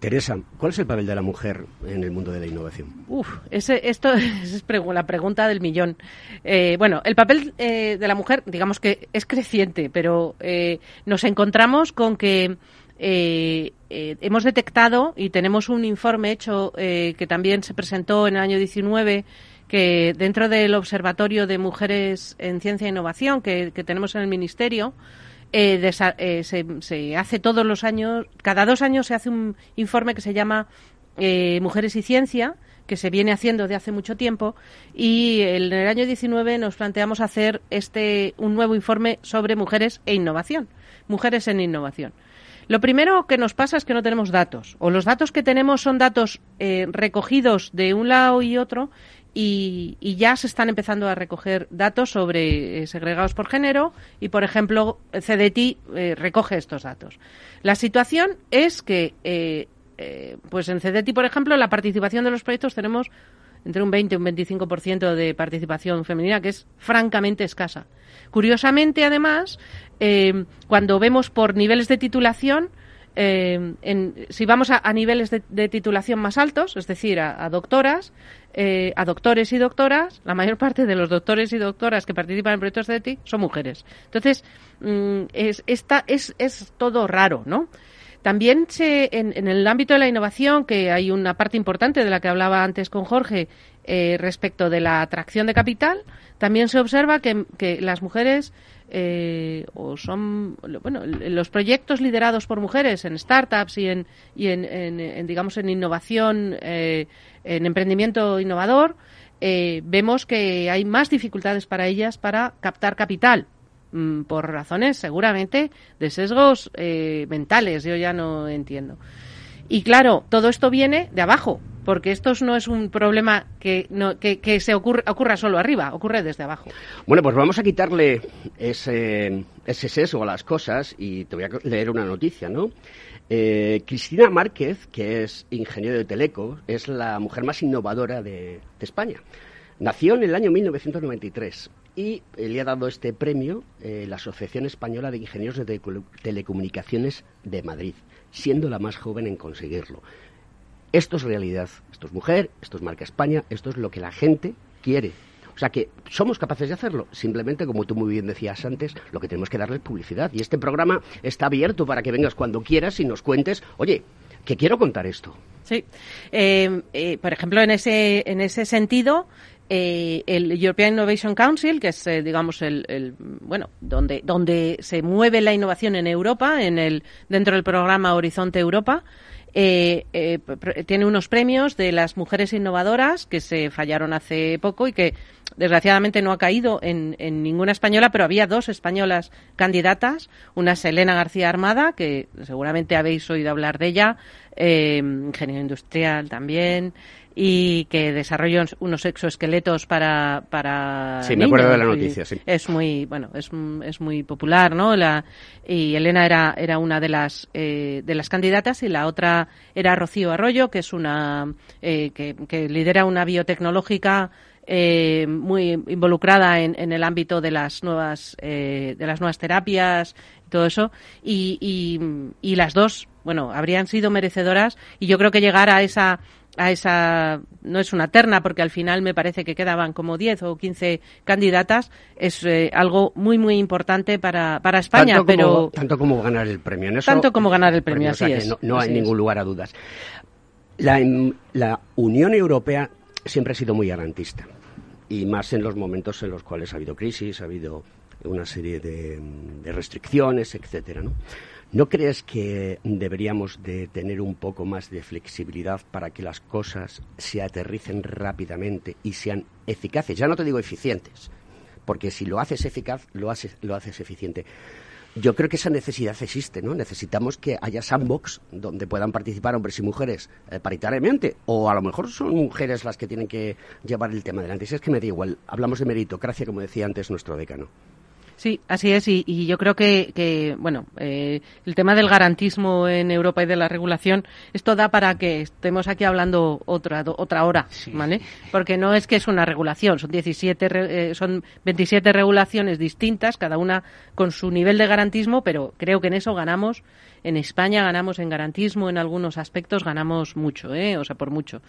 Teresa, ¿cuál es el papel de la mujer en el mundo de la innovación? Uf, ese, esto *laughs* es la pregunta del millón. Eh, bueno, el papel eh, de la mujer, digamos que es creciente, pero eh, nos encontramos con que hemos detectado y tenemos un informe hecho que también se presentó en el año 19 que dentro del Observatorio de Mujeres en Ciencia e Innovación que, tenemos en el Ministerio, eh, eh, se, hace todos los años, cada dos años se hace un informe que se llama eh, Mujeres y Ciencia, que se viene haciendo de hace mucho tiempo, y en el año 19 nos planteamos hacer este un nuevo informe sobre mujeres e innovación, mujeres en innovación. Lo primero que nos pasa es que no tenemos datos, o los datos que tenemos son datos recogidos de un lado y otro y, ya se están empezando a recoger datos sobre eh, segregados por género y, por ejemplo, CDT eh, recoge estos datos. La situación es que, eh, pues en CDT, por ejemplo, la participación de los proyectos tenemos entre un 20 y un 25% de participación femenina, que es francamente escasa. Curiosamente, además, cuando vemos por niveles de titulación, en, si vamos a, niveles de, titulación más altos, es decir, a doctoras, eh, a doctores y doctoras, la mayor parte de los doctores y doctoras que participan en proyectos de ETI son mujeres. Entonces, mm, es, esta, es, es todo raro, ¿no? También se, en, el ámbito de la innovación, que hay una parte importante de la que hablaba antes con Jorge eh, respecto de la atracción de capital, también se observa que, las mujeres eh, o son bueno los proyectos liderados por mujeres en startups y en, y en, digamos en innovación eh, en emprendimiento innovador, eh, vemos que hay más dificultades para ellas para captar capital mm, por razones seguramente de sesgos eh, mentales, yo ya no entiendo. Y claro, todo esto viene de abajo, porque esto no es un problema que, no, que, se ocurra solo arriba, ocurre desde abajo. Bueno, pues vamos a quitarle ese, ese sesgo a las cosas y te voy a leer una noticia, ¿no? Eh, Cristina Márquez, que es ingeniero de Teleco, es la mujer más innovadora de, España. Nació en el año 1993 y le ha dado este premio eh, la Asociación Española de Ingenieros de Telecomunicaciones de Madrid. Siendo la más joven en conseguirlo. Esto es realidad, esto es mujer, esto es marca España, esto es lo que la gente quiere. O sea que somos capaces de hacerlo. Simplemente, como tú muy bien decías antes, lo que tenemos que darle es publicidad. Y este programa está abierto para que vengas cuando quieras y nos cuentes, oye, que quiero contar esto. Sí. Eh, eh, por ejemplo, en ese, en ese sentido, eh, el European Innovation Council, que es, digamos, el, bueno, donde, donde se mueve la innovación en Europa, en el, dentro del programa Horizonte Europa, tiene unos premios de las mujeres innovadoras que se fallaron hace poco y que desgraciadamente no ha caído en, ninguna española, pero había dos españolas candidatas. Una es Elena García Armada, que seguramente habéis oído hablar de ella, eh, ingeniero industrial también y que desarrolló unos exoesqueletos para para sí me acuerdo de la noticia sí. es muy bueno es, es muy popular no la y Elena era era una de las eh, de las candidatas y la otra era Rocío Arroyo que es una eh, que, que lidera una biotecnológica eh, muy involucrada en, en, el ámbito de las nuevas eh, de las nuevas terapias y todo eso. Y, y, y, las dos bueno habrían sido merecedoras y yo creo que llegar a esa a esa no es una terna porque al final me parece que quedaban como 10 o 15 candidatas es eh, algo muy muy importante para, para España tanto pero como, tanto como ganar el premio en eso, tanto como ganar el premio, así es no, no hay ningún lugar a dudas la, la Unión Europea siempre ha sido muy garantista y más en los momentos en los cuales ha habido crisis, ha habido una serie de, restricciones, etcétera, ¿no? ¿No crees que deberíamos de tener un poco más de flexibilidad para que las cosas se aterricen rápidamente y sean eficaces? Ya no te digo eficientes, porque si lo haces eficaz, lo haces, lo haces eficiente yo creo que esa necesidad existe, ¿no? Necesitamos que haya sandbox donde puedan participar hombres y mujeres eh, paritariamente, o a lo mejor son mujeres las que tienen que llevar el tema adelante. Si es que me da igual, hablamos de meritocracia, como decía antes nuestro decano. Sí, así es, y, yo creo que, bueno, eh, el tema del garantismo en Europa y de la regulación, esto da para que estemos aquí hablando otra otra hora, ¿vale? Porque no es que es una regulación, son 17, eh, son 27 regulaciones distintas, cada una con su nivel de garantismo, pero creo que en eso ganamos, en España ganamos en garantismo, en algunos aspectos ganamos mucho, ¿eh? O sea, por mucho.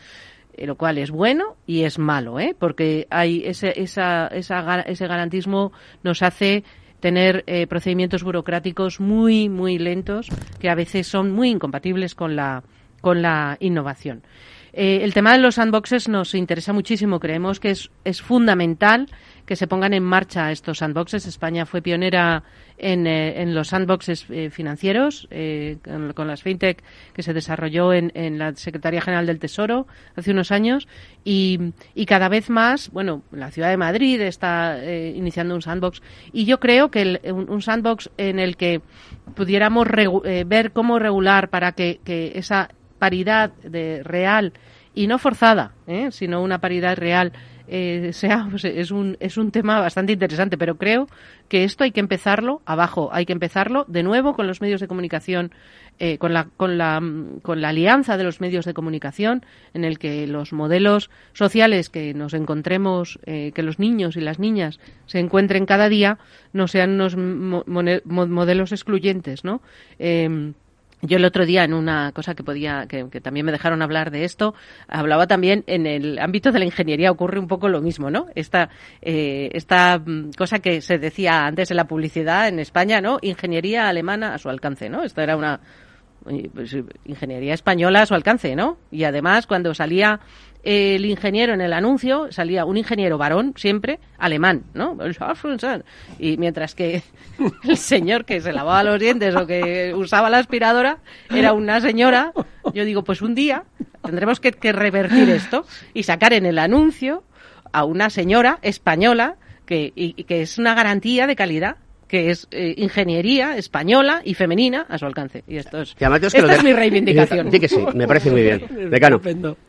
Lo cual es bueno y es malo, ¿eh? porque hay ese, esa, esa, ese garantismo nos hace tener eh, procedimientos burocráticos muy, muy lentos que a veces son muy incompatibles con la, con la innovación. Eh, el tema de los sandboxes nos interesa muchísimo. Creemos que es, es fundamental que se pongan en marcha estos sandboxes. España fue pionera en, eh, los sandboxes eh, financieros, eh, con, las fintech que se desarrolló en, la Secretaría General del Tesoro hace unos años y, y cada vez más, bueno, la ciudad de Madrid está iniciando un sandbox y yo creo que un, sandbox en el que pudiéramos ver cómo regular para que esa paridad de real y no forzada, sino una paridad real eh, sea, pues, es, un, es un tema bastante interesante, pero creo que esto hay que empezarlo abajo, hay que empezarlo de nuevo con los medios de comunicación, eh, con, la, con, la, con la alianza de los medios de comunicación, en el que los modelos sociales que nos encontremos, eh, que los niños y las niñas se encuentren cada día, no sean unos modelos excluyentes, ¿no? Eh, yo el otro día en una cosa que podía, que, también me dejaron hablar de esto, hablaba también en el ámbito de la ingeniería ocurre un poco lo mismo, ¿no? Esta, eh, esta mm, cosa que se decía antes en la publicidad en España, ¿no? Ingeniería alemana a su alcance, ¿no? Esta era una pues, ingeniería española a su alcance, ¿no? Y además cuando salía el ingeniero en el anuncio salía un ingeniero varón, siempre alemán, ¿no? Y mientras que *laughs* el señor que se lavaba los dientes o que usaba la aspiradora era una señora, yo digo, pues un día tendremos que, revertir esto y sacar en el anuncio a una señora española que, y que es una garantía de calidad que es eh, ingeniería española y femenina a su alcance. Y esto es, esta es mi reivindicación. Sí que sí, me parece muy bien. *laughs* Decano.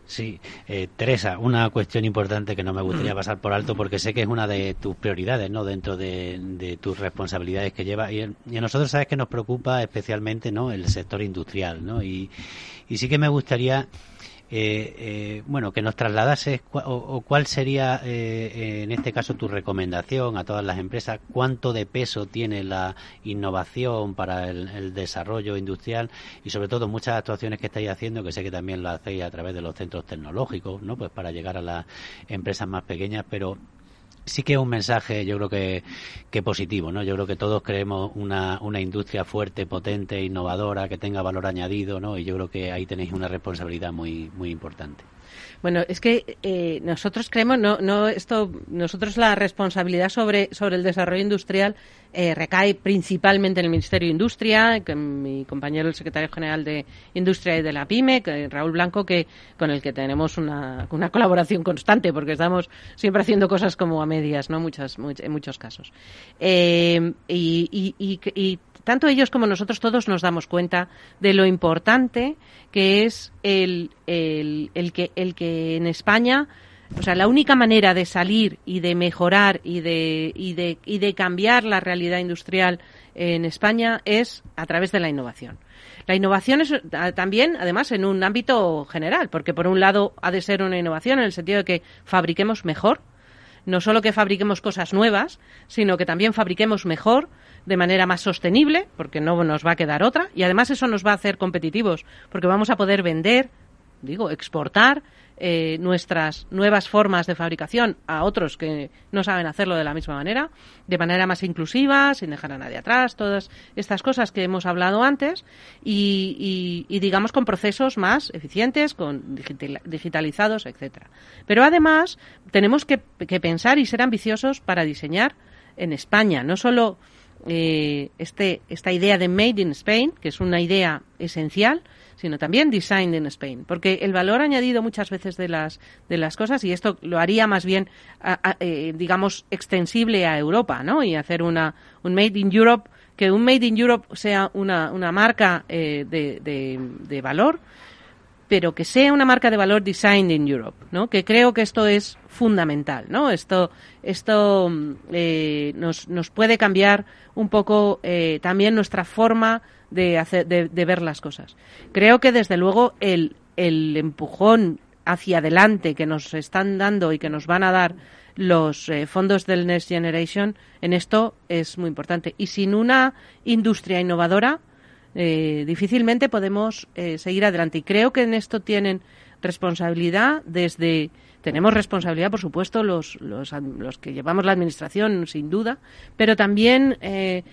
Sí, eh, Teresa, una cuestión importante que no me gustaría *clears throat* pasar por alto porque sé que es una de tus prioridades, ¿no? Dentro de, tus responsabilidades que llevas y, a nosotros sabes que nos preocupa especialmente, ¿no? El sector industrial, ¿no? Y, y sí que me gustaría eh, eh, bueno, que nos trasladase o, cuál sería eh, en este caso tu recomendación a todas las empresas, cuánto de peso tiene la innovación para el, desarrollo industrial y sobre todo muchas actuaciones que estáis haciendo, que sé que también lo hacéis a través de los centros tecnológicos, ¿no? Pues para llegar a las empresas más pequeñas, pero sí que es un mensaje, yo creo que, que positivo, ¿no? Yo creo que todos creemos una, una industria fuerte, potente, innovadora, que tenga valor añadido, ¿no? Y yo creo que ahí tenéis una responsabilidad muy, muy importante. Bueno, es que eh, nosotros creemos, no, no, esto, nosotros la responsabilidad sobre, sobre el desarrollo industrial eh, recae principalmente en el Ministerio de Industria, con mi compañero el secretario general de Industria y de la PYME, Raúl Blanco, que con el que tenemos una, una colaboración constante, porque estamos siempre haciendo cosas como a medias, no, muchas, en muchos casos. Eh, y, y, y tanto ellos como nosotros todos nos damos cuenta de lo importante que es el, el, el, que, el que en España, o sea, la única manera de salir y de mejorar y de, y de, y de cambiar la realidad industrial en España es a través de la innovación. La innovación es también, además, en un ámbito general, porque por un lado ha de ser una innovación en el sentido de que fabriquemos mejor, no solo que fabriquemos cosas nuevas, sino que también fabriquemos mejor, de manera más sostenible, porque no nos va a quedar otra, y además eso nos va a hacer competitivos, porque vamos a poder vender, digo, exportar eh, nuestras nuevas formas de fabricación a otros que no saben hacerlo de la misma manera, de manera más inclusiva, sin dejar a nadie atrás, todas estas cosas que hemos hablado antes, y, digamos con procesos más eficientes, con digitalizados, etcétera. Pero además tenemos que pensar y ser ambiciosos para diseñar en España, no solo eh, este, esta idea de Made in Spain, que es una idea esencial, sino también Designed in Spain, porque el valor añadido muchas veces de las, de las cosas, y esto lo haría más bien, eh, digamos, extensible a Europa, ¿no? Y hacer una, un Made in Europe, que un Made in Europe sea una, una marca eh, de, de valor, pero que sea una marca de valor designed in Europe, ¿no? Que creo que esto es fundamental, ¿no? Esto, esto eh, nos, nos puede cambiar un poco eh, también nuestra forma de, hacer, de, ver las cosas. Creo que desde luego el, el empujón hacia adelante que nos están dando y que nos van a dar los eh, fondos del Next Generation en esto es muy importante. Y sin una industria innovadora, eh, difícilmente podemos eh, seguir adelante. Y creo que en esto tienen responsabilidad desde tenemos responsabilidad, por supuesto, los, los, los, que llevamos la administración, sin duda, pero también eh,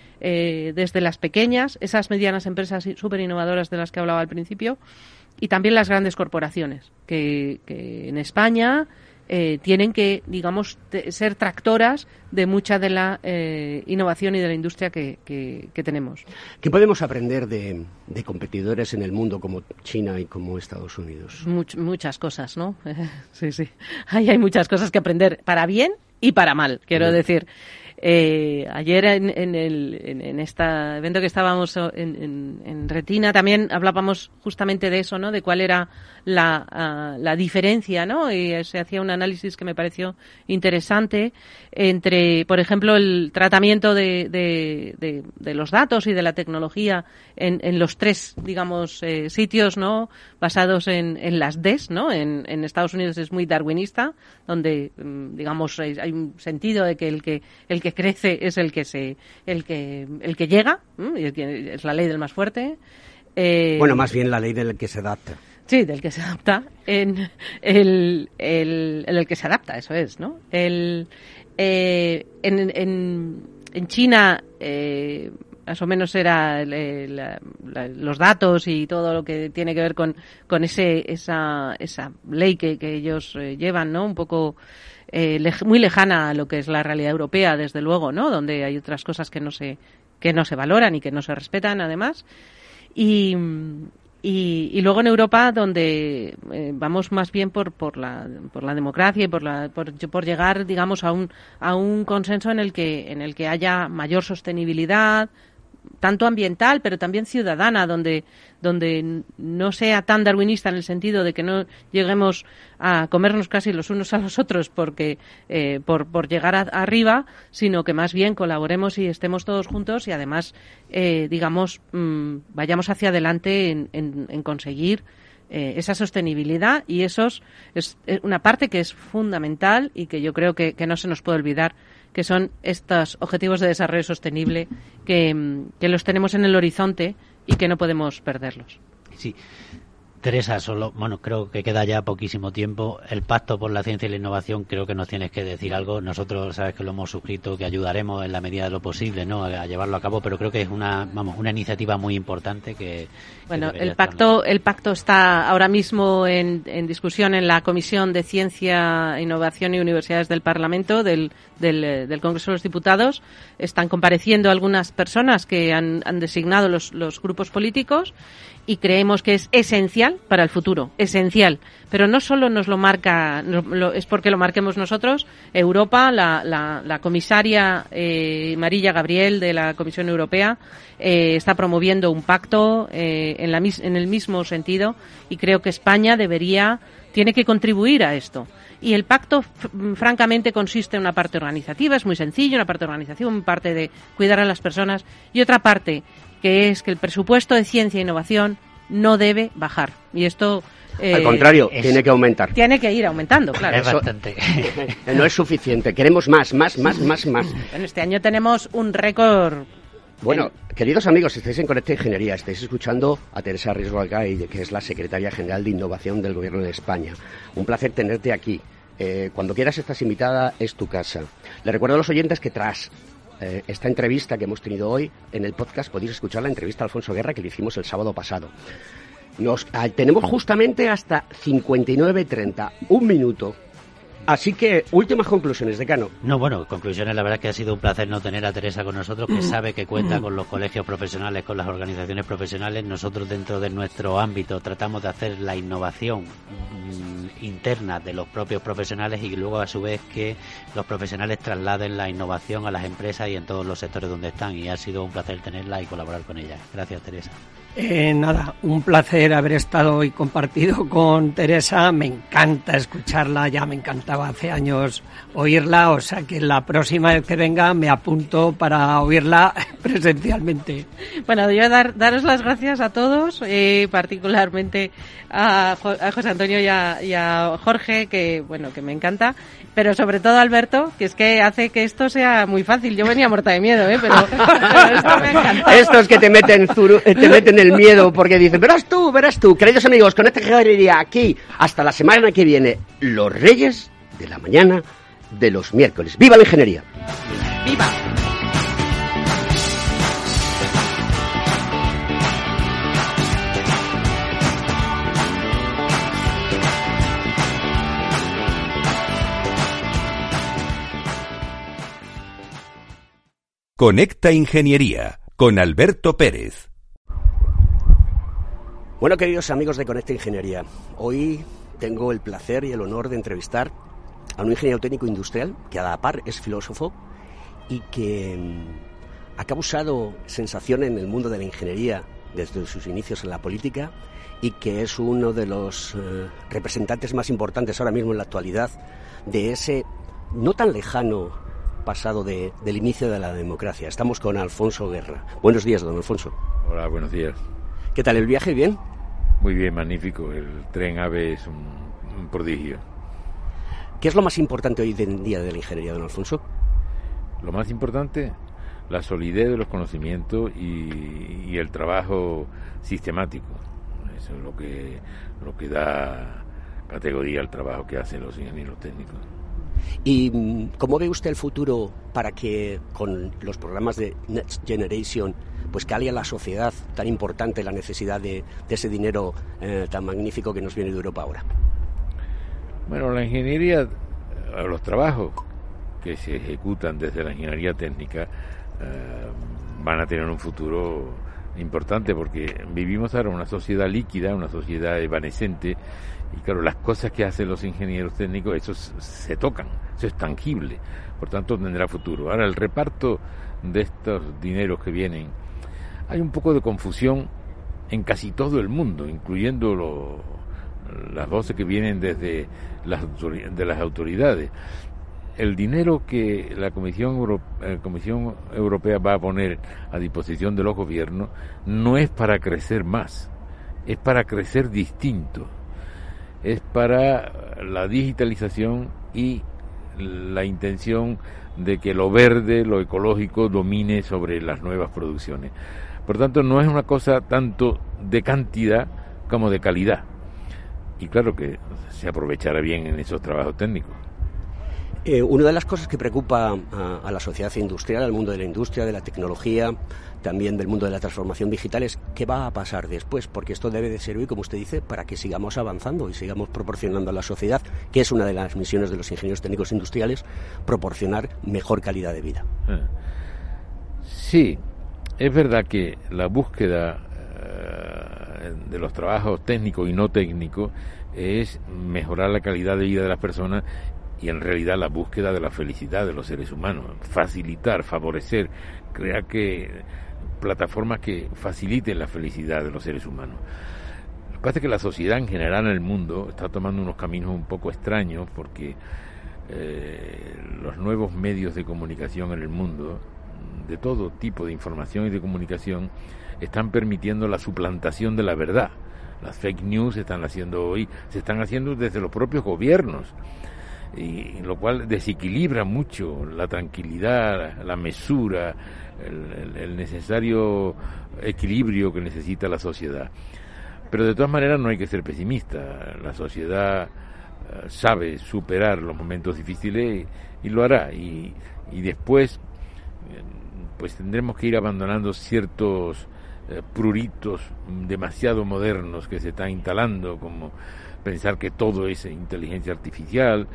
desde las pequeñas, esas medianas empresas súper innovadoras de las que hablaba al principio, y también las grandes corporaciones, que, que en España eh, tienen que, digamos, ser tractoras de mucha de la eh, innovación y de la industria que, que, tenemos. ¿Qué podemos aprender de, competidores en el mundo como China y como Estados Unidos? muchas cosas, ¿no? *laughs* sí, sí. Ahí hay muchas cosas que aprender, para bien y para mal, quiero decir. Eh, ayer en, en, el, en, este evento que estábamos en, en, Retina también hablábamos justamente de eso, ¿no? De cuál era la, ah, la diferencia, ¿no? Y se hacía un análisis que me pareció interesante entre, por ejemplo, el tratamiento de, de, de, los datos y de la tecnología en, en los tres, digamos, eh, sitios, ¿no? Basados en, en las DES, ¿no? En, en Estados Unidos es muy darwinista, donde, mm, digamos, hay un sentido de que el que, el que crece es el que se, el que, el que llega, es la ley del más fuerte. Eh, bueno, más bien la ley del que se adapta. Sí, del que se adapta. En el, el, el que se adapta, eso es, ¿no? El, eh, en, en, en, China, eh, más o menos era los datos y todo lo que tiene que ver con, con ese, esa, esa ley que, que ellos llevan, ¿no? Un poco eh, muy lejana a lo que es la realidad europea, desde luego, ¿no? Donde hay otras cosas que no se que no se valoran y que no se respetan, además. Y, y, luego en Europa, donde eh, vamos más bien por, por, la, por la democracia y por, la, por, por, llegar, digamos, a un, a un consenso en el que, en el que haya mayor sostenibilidad, tanto ambiental, pero también ciudadana, donde, donde no sea tan darwinista en el sentido de que no lleguemos a comernos casi los unos a los otros porque eh, por, por llegar arriba, sino que más bien colaboremos y estemos todos juntos y además, eh, digamos, mm, vayamos hacia adelante en, en, conseguir eh, esa sostenibilidad y eso es, una parte que es fundamental y que yo creo que, no se nos puede olvidar que son estos objetivos de desarrollo sostenible que, los tenemos en el horizonte y que no podemos perderlos. Sí, Teresa, solo, bueno, creo que queda ya poquísimo tiempo. El Pacto por la Ciencia y la Innovación, creo que nos tienes que decir algo. Nosotros, sabes que lo hemos suscrito, que ayudaremos en la medida de lo posible, ¿no? A, llevarlo a cabo, pero creo que es una, vamos, una iniciativa muy importante que. Bueno, el pacto, el pacto está ahora mismo en, discusión en la Comisión de Ciencia, Innovación y Universidades del Parlamento, del, del, del Congreso de los Diputados. Están compareciendo algunas personas que han, han designado los, los grupos políticos y creemos que es esencial para el futuro, esencial. Pero no solo nos lo marca, es porque lo marquemos nosotros, Europa, la, la, comisaria eh, Marilla Gabriel de la Comisión Europea eh, está promoviendo un pacto eh, en, la, en el mismo sentido y creo que España debería, tiene que contribuir a esto. Y el pacto, francamente, consiste en una parte organizativa, es muy sencillo, una parte organizativa, una parte de cuidar a las personas y otra parte que es que el presupuesto de ciencia e innovación no debe bajar. Y esto al contrario, eh, tiene que aumentar. Tiene que ir aumentando, claro. Es bastante. *laughs* no es suficiente. Queremos más, más, más, más, más. Bueno, este año tenemos un récord. Bueno, queridos amigos, estáis en Conecta Ingeniería, estáis escuchando a Teresa Riesgo Alcay, que es la secretaria general de Innovación del Gobierno de España. Un placer tenerte aquí. Eh, cuando quieras estás invitada, es tu casa. Le recuerdo a los oyentes que tras eh, esta entrevista que hemos tenido hoy en el podcast, podéis escuchar la entrevista a Alfonso Guerra que le hicimos el sábado pasado. Nos, ah, tenemos justamente hasta 59.30, un minuto Así que, últimas conclusiones, decano. No, bueno, conclusiones, la verdad es que ha sido un placer no tener a Teresa con nosotros, que *clears throat* sabe que cuenta con los colegios profesionales, con las organizaciones profesionales. Nosotros dentro de nuestro ámbito tratamos de hacer la innovación mm, interna de los propios profesionales y luego a su vez que los profesionales trasladen la innovación a las empresas y en todos los sectores donde están. Y ha sido un placer tenerla y colaborar con ella. Gracias, Teresa. Eh, nada, un placer haber estado y compartido con Teresa. Me encanta escucharla, ya me encantaba hace años oírla, o sea que la próxima vez que venga me apunto para oírla *laughs* presencialmente. Bueno, yo dar, daros las gracias a todos, eh, particularmente a, José Antonio y a, Jorge, que bueno, que me encanta, pero sobre todo a Alberto, que es que hace que esto sea muy fácil. Yo venía muerta de miedo, ¿eh? pero, *laughs* esto me encanta. Estos que te meten, eh, te meten el miedo porque dicen, verás tú, verás tú, queridos amigos, con esta día aquí hasta la semana que viene, los reyes de la mañana de los miércoles. ¡Viva la ingeniería! ¡Viva! Conecta Ingeniería con Alberto Pérez. Bueno, queridos amigos de Conecta Ingeniería, hoy tengo el placer y el honor de entrevistar a un ingeniero técnico industrial que a la par es filósofo y que mm, ha causado sensación en el mundo de la ingeniería desde sus inicios en la política y que es uno de los eh, representantes más importantes ahora mismo en la actualidad de ese no tan lejano pasado de, del inicio de la democracia. Estamos con Alfonso Guerra. Buenos días, don Alfonso. Hola, buenos días. ¿Qué tal el viaje? ¿Bien? Muy bien, magnífico. El tren AVE es un, prodigio. ¿Qué es lo más importante hoy en día de la ingeniería, don Alfonso? Lo más importante, la solidez de los conocimientos y, y el trabajo sistemático. Eso es lo que, lo que da categoría al trabajo que hacen los ingenieros técnicos. ¿Y mm, cómo ve usted el futuro para que con los programas de Next Generation pues que a la sociedad tan importante la necesidad de, ese dinero eh, tan magnífico que nos viene de Europa ahora? Bueno, la ingeniería, eh, los trabajos que se ejecutan desde la ingeniería técnica eh, van a tener un futuro importante porque vivimos ahora una sociedad líquida, una sociedad evanescente y claro, las cosas que hacen los ingenieros técnicos, eso se tocan, eso es tangible, por tanto tendrá futuro. Ahora, el reparto de estos dineros que vienen, hay un poco de confusión en casi todo el mundo, incluyendo las voces que vienen desde las, de las autoridades. El dinero que la Comisión, eh, Comisión Europea va a poner a disposición de los gobiernos no es para crecer más, es para crecer distinto, es para la digitalización y la intención de que lo verde, lo ecológico, domine sobre las nuevas producciones. Por tanto, no es una cosa tanto de cantidad como de calidad. Y claro que se aprovechará bien en esos trabajos técnicos. Eh, una de las cosas que preocupa a, la sociedad industrial, al mundo de la industria, de la tecnología, también del mundo de la transformación digital es qué va a pasar después, porque esto debe de servir, como usted dice, para que sigamos avanzando y sigamos proporcionando a la sociedad, que es una de las misiones de los ingenieros técnicos industriales, proporcionar mejor calidad de vida. Ah. Sí, es verdad que la búsqueda eh, de los trabajos técnicos y no técnicos es mejorar la calidad de vida de las personas y en realidad la búsqueda de la felicidad de los seres humanos, facilitar, favorecer, crear que plataformas que faciliten la felicidad de los seres humanos. Lo que pasa es que la sociedad en general en el mundo está tomando unos caminos un poco extraños porque eh, los nuevos medios de comunicación en el mundo, de todo tipo de información y de comunicación, están permitiendo la suplantación de la verdad. Las fake news se están haciendo hoy, se están haciendo desde los propios gobiernos y lo cual desequilibra mucho la tranquilidad, la mesura, el, necesario equilibrio que necesita la sociedad. Pero de todas maneras no hay que ser pesimista. La sociedad eh, sabe superar los momentos difíciles y, lo hará. Y, y, después, eh, pues tendremos que ir abandonando ciertos eh, pruritos demasiado modernos que se están instalando, como pensar que todo es inteligencia artificial.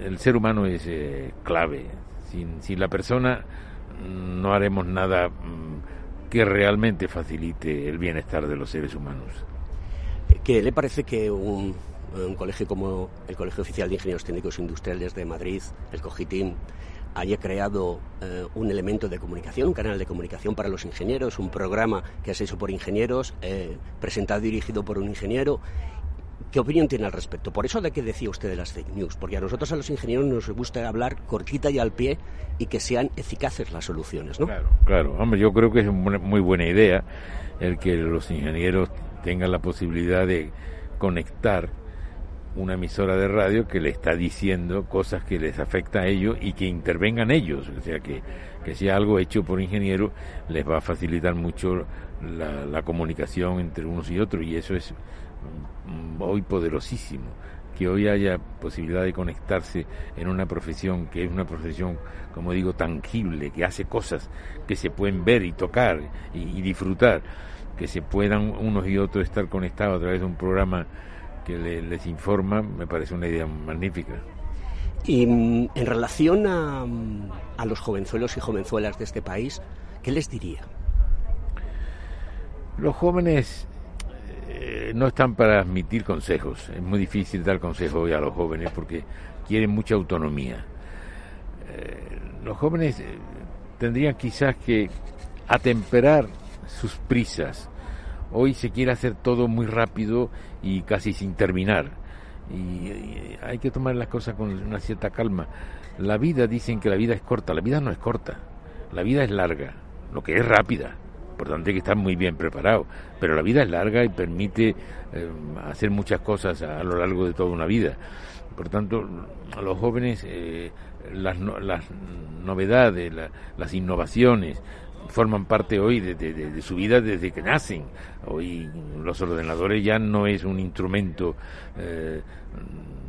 El ser humano es eh, clave. Sin, sin, la persona no haremos nada mm, que realmente facilite el bienestar de los seres humanos. ¿Qué le parece que un, colegio como el Colegio Oficial de Ingenieros Técnicos Industriales de Madrid, el COGITIM, haya creado eh, un elemento de comunicación, un canal de comunicación para los ingenieros, un programa que se hecho por ingenieros, eh, presentado y dirigido por un ingeniero ¿Qué opinión tiene al respecto? Por eso de qué decía usted de las fake news, porque a nosotros a los ingenieros nos gusta hablar cortita y al pie y que sean eficaces las soluciones, ¿no? Claro, claro. Hombre, yo creo que es una muy buena idea el que los ingenieros tengan la posibilidad de conectar una emisora de radio que le está diciendo cosas que les afecta a ellos y que intervengan ellos. O sea, que, que sea algo hecho por ingenieros les va a facilitar mucho la, la comunicación entre unos y otros y eso es hoy poderosísimo, que hoy haya posibilidad de conectarse en una profesión que es una profesión, como digo, tangible, que hace cosas que se pueden ver y tocar y, disfrutar, que se puedan unos y otros estar conectados a través de un programa que les informa, me parece una idea magnífica. Y mm, en relación a, mm, a los jovenzuelos y jovenzuelas de este país, ¿qué les diría? Los jóvenes eh, no están para admitir consejos. Es muy difícil dar consejos hoy a los jóvenes porque quieren mucha autonomía. Eh, los jóvenes eh, tendrían quizás que atemperar sus prisas. Hoy se quiere hacer todo muy rápido y casi sin terminar. y hay que tomar las cosas con una cierta calma. La vida, dicen que la vida es corta. La vida no es corta. La vida es larga. Lo que es rápida por tanto hay que estar muy bien preparado. Pero la vida es larga y permite eh, hacer muchas cosas a, lo largo de toda una vida. Por tanto, a los jóvenes eh, las, las, novedades, las innovaciones forman parte hoy de, su vida desde que nacen. Hoy los ordenadores ya no es un instrumento eh,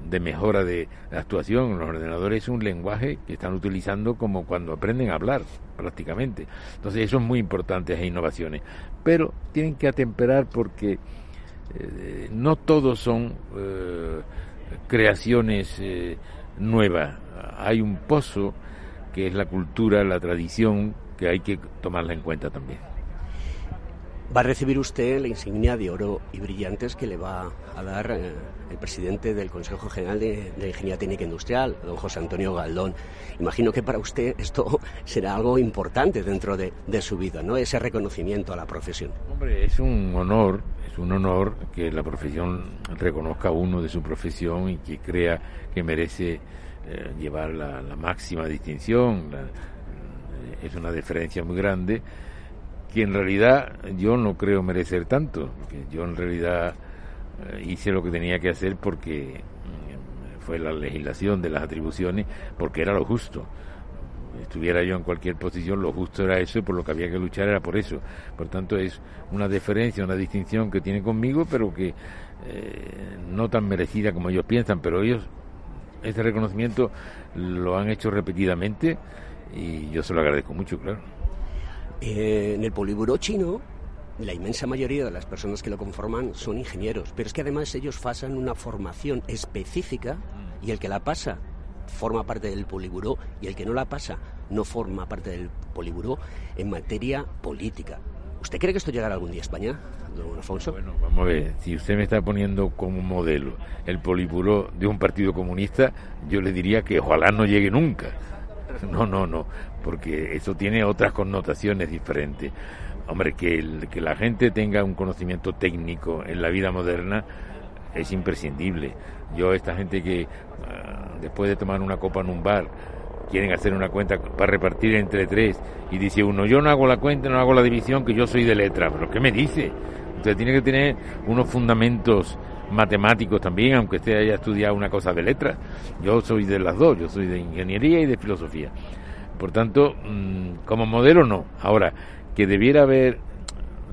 de mejora de actuación. Los ordenadores es un lenguaje que están utilizando como cuando aprenden a hablar, prácticamente. Entonces, eso es muy importante, esas innovaciones. Pero tienen que atemperar porque eh, no todos son eh, creaciones nuevas. Hay un pozo que es la cultura, la tradición, que hay que tomarla en cuenta también. Va a recibir usted la insignia de oro y brillantes que le va a dar eh, el presidente del Consejo General de, Ingeniería Técnica Industrial, don José Antonio Galdón. Imagino que para usted esto *laughs* será algo importante dentro de, su vida, ¿no? Ese reconocimiento a la profesión. Hombre, es un honor, es un honor que la profesión reconozca a uno de su profesión y que crea que merece eh, llevar la, máxima distinción. Es una diferencia muy grande que en realidad yo no creo merecer tanto, yo en realidad eh, hice lo que tenía que hacer porque mm, fue la legislación de las atribuciones, porque era lo justo. Estuviera yo en cualquier posición, lo justo era eso y por lo que había que luchar era por eso. Por tanto, es una diferencia, una distinción que tiene conmigo, pero que eh, no tan merecida como ellos piensan, pero ellos este reconocimiento lo han hecho repetidamente y yo se lo agradezco mucho, claro. Eh, en el polígono chino, la inmensa mayoría de las personas que lo conforman son ingenieros, pero es que además ellos pasan una formación específica y el que la pasa forma parte del polígono y el que no la pasa no forma parte del polígono en materia política. ¿Usted cree que esto llegará algún día a España, don Alfonso? Bueno, vamos a ver, si usted me está poniendo como modelo el políbulo de un partido comunista, yo le diría que ojalá no llegue nunca. *laughs* No, no, no, porque eso tiene otras connotaciones diferentes. Hombre, que, que la gente tenga un conocimiento técnico en la vida moderna es imprescindible. Yo, esta gente que ah, después de tomar una copa en un bar, quieren hacer una cuenta para repartir entre tres y dice uno, yo no hago la cuenta, no hago la división, que yo soy de letra. ¿Pero qué me dice? Usted tiene que tener unos fundamentos matemáticos también, aunque usted haya estudiado una cosa de letra. Yo soy de las dos, yo soy de ingeniería y de filosofía. Por tanto, mm, como modelo no. Ahora, que debiera haber,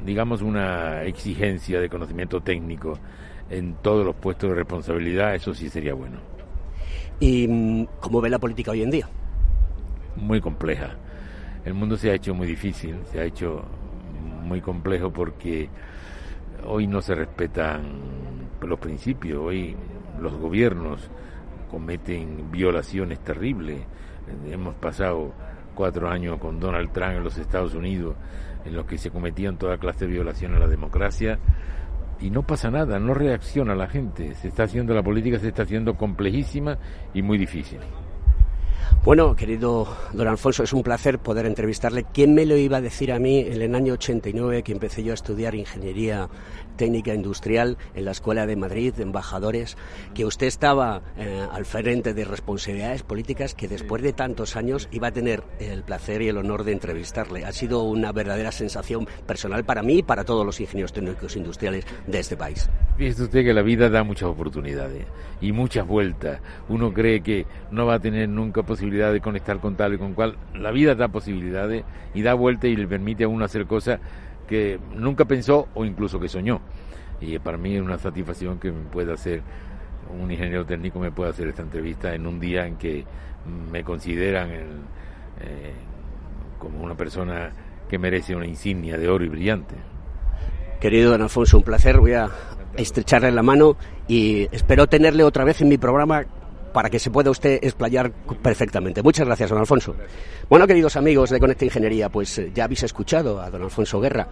digamos, una exigencia de conocimiento técnico en todos los puestos de responsabilidad, eso sí sería bueno. ¿Y mm, cómo ve la política hoy en día? muy compleja. El mundo se ha hecho muy difícil, se ha hecho muy complejo porque hoy no se respetan los principios, hoy los gobiernos cometen violaciones terribles. Hemos pasado cuatro años con Donald Trump en los Estados Unidos en los que se cometían toda clase de violación a la democracia y no pasa nada, no reacciona la gente. Se está haciendo la política, se está haciendo complejísima y muy difícil. Bueno, querido don Alfonso, es un placer poder entrevistarle. ¿Quién me lo iba a decir a mí en el año 89 que empecé yo a estudiar ingeniería técnica industrial en la Escuela de Madrid, de embajadores, que usted estaba eh, al frente de responsabilidades políticas que después de tantos años iba a tener el placer y el honor de entrevistarle? Ha sido una verdadera sensación personal para mí y para todos los ingenieros técnicos industriales de este país. Fíjese usted que la vida da muchas oportunidades y muchas vueltas. Uno cree que no va a tener nunca posibilidad de conectar con tal y con cual. La vida da posibilidades y da vueltas y le permite a uno hacer cosas que nunca pensó o incluso que soñó. Y para mí es una satisfacción que me pueda hacer, un ingeniero técnico me pueda hacer esta entrevista en un día en que me consideran eh, como una persona que merece una insignia de oro y brillante. Querido don Alfonso, un placer. Voy a estrecharle la mano y espero tenerle otra vez en mi programa para que se pueda usted explayar perfectamente. Muchas gracias, don Alfonso. Bueno, queridos amigos de Conecta Ingeniería, pues eh, ya habéis escuchado a don Alfonso Guerra.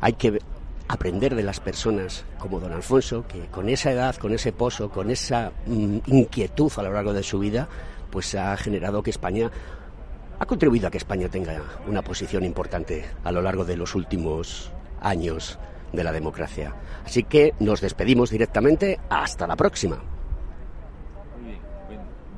Hay que aprender de las personas como don Alfonso, que con esa edad, con ese pozo, con esa mm, inquietud a lo largo de su vida, pues ha generado que España ha contribuido a que España tenga una posición importante a lo largo de los últimos años de la democracia. Así que nos despedimos directamente. Hasta la próxima.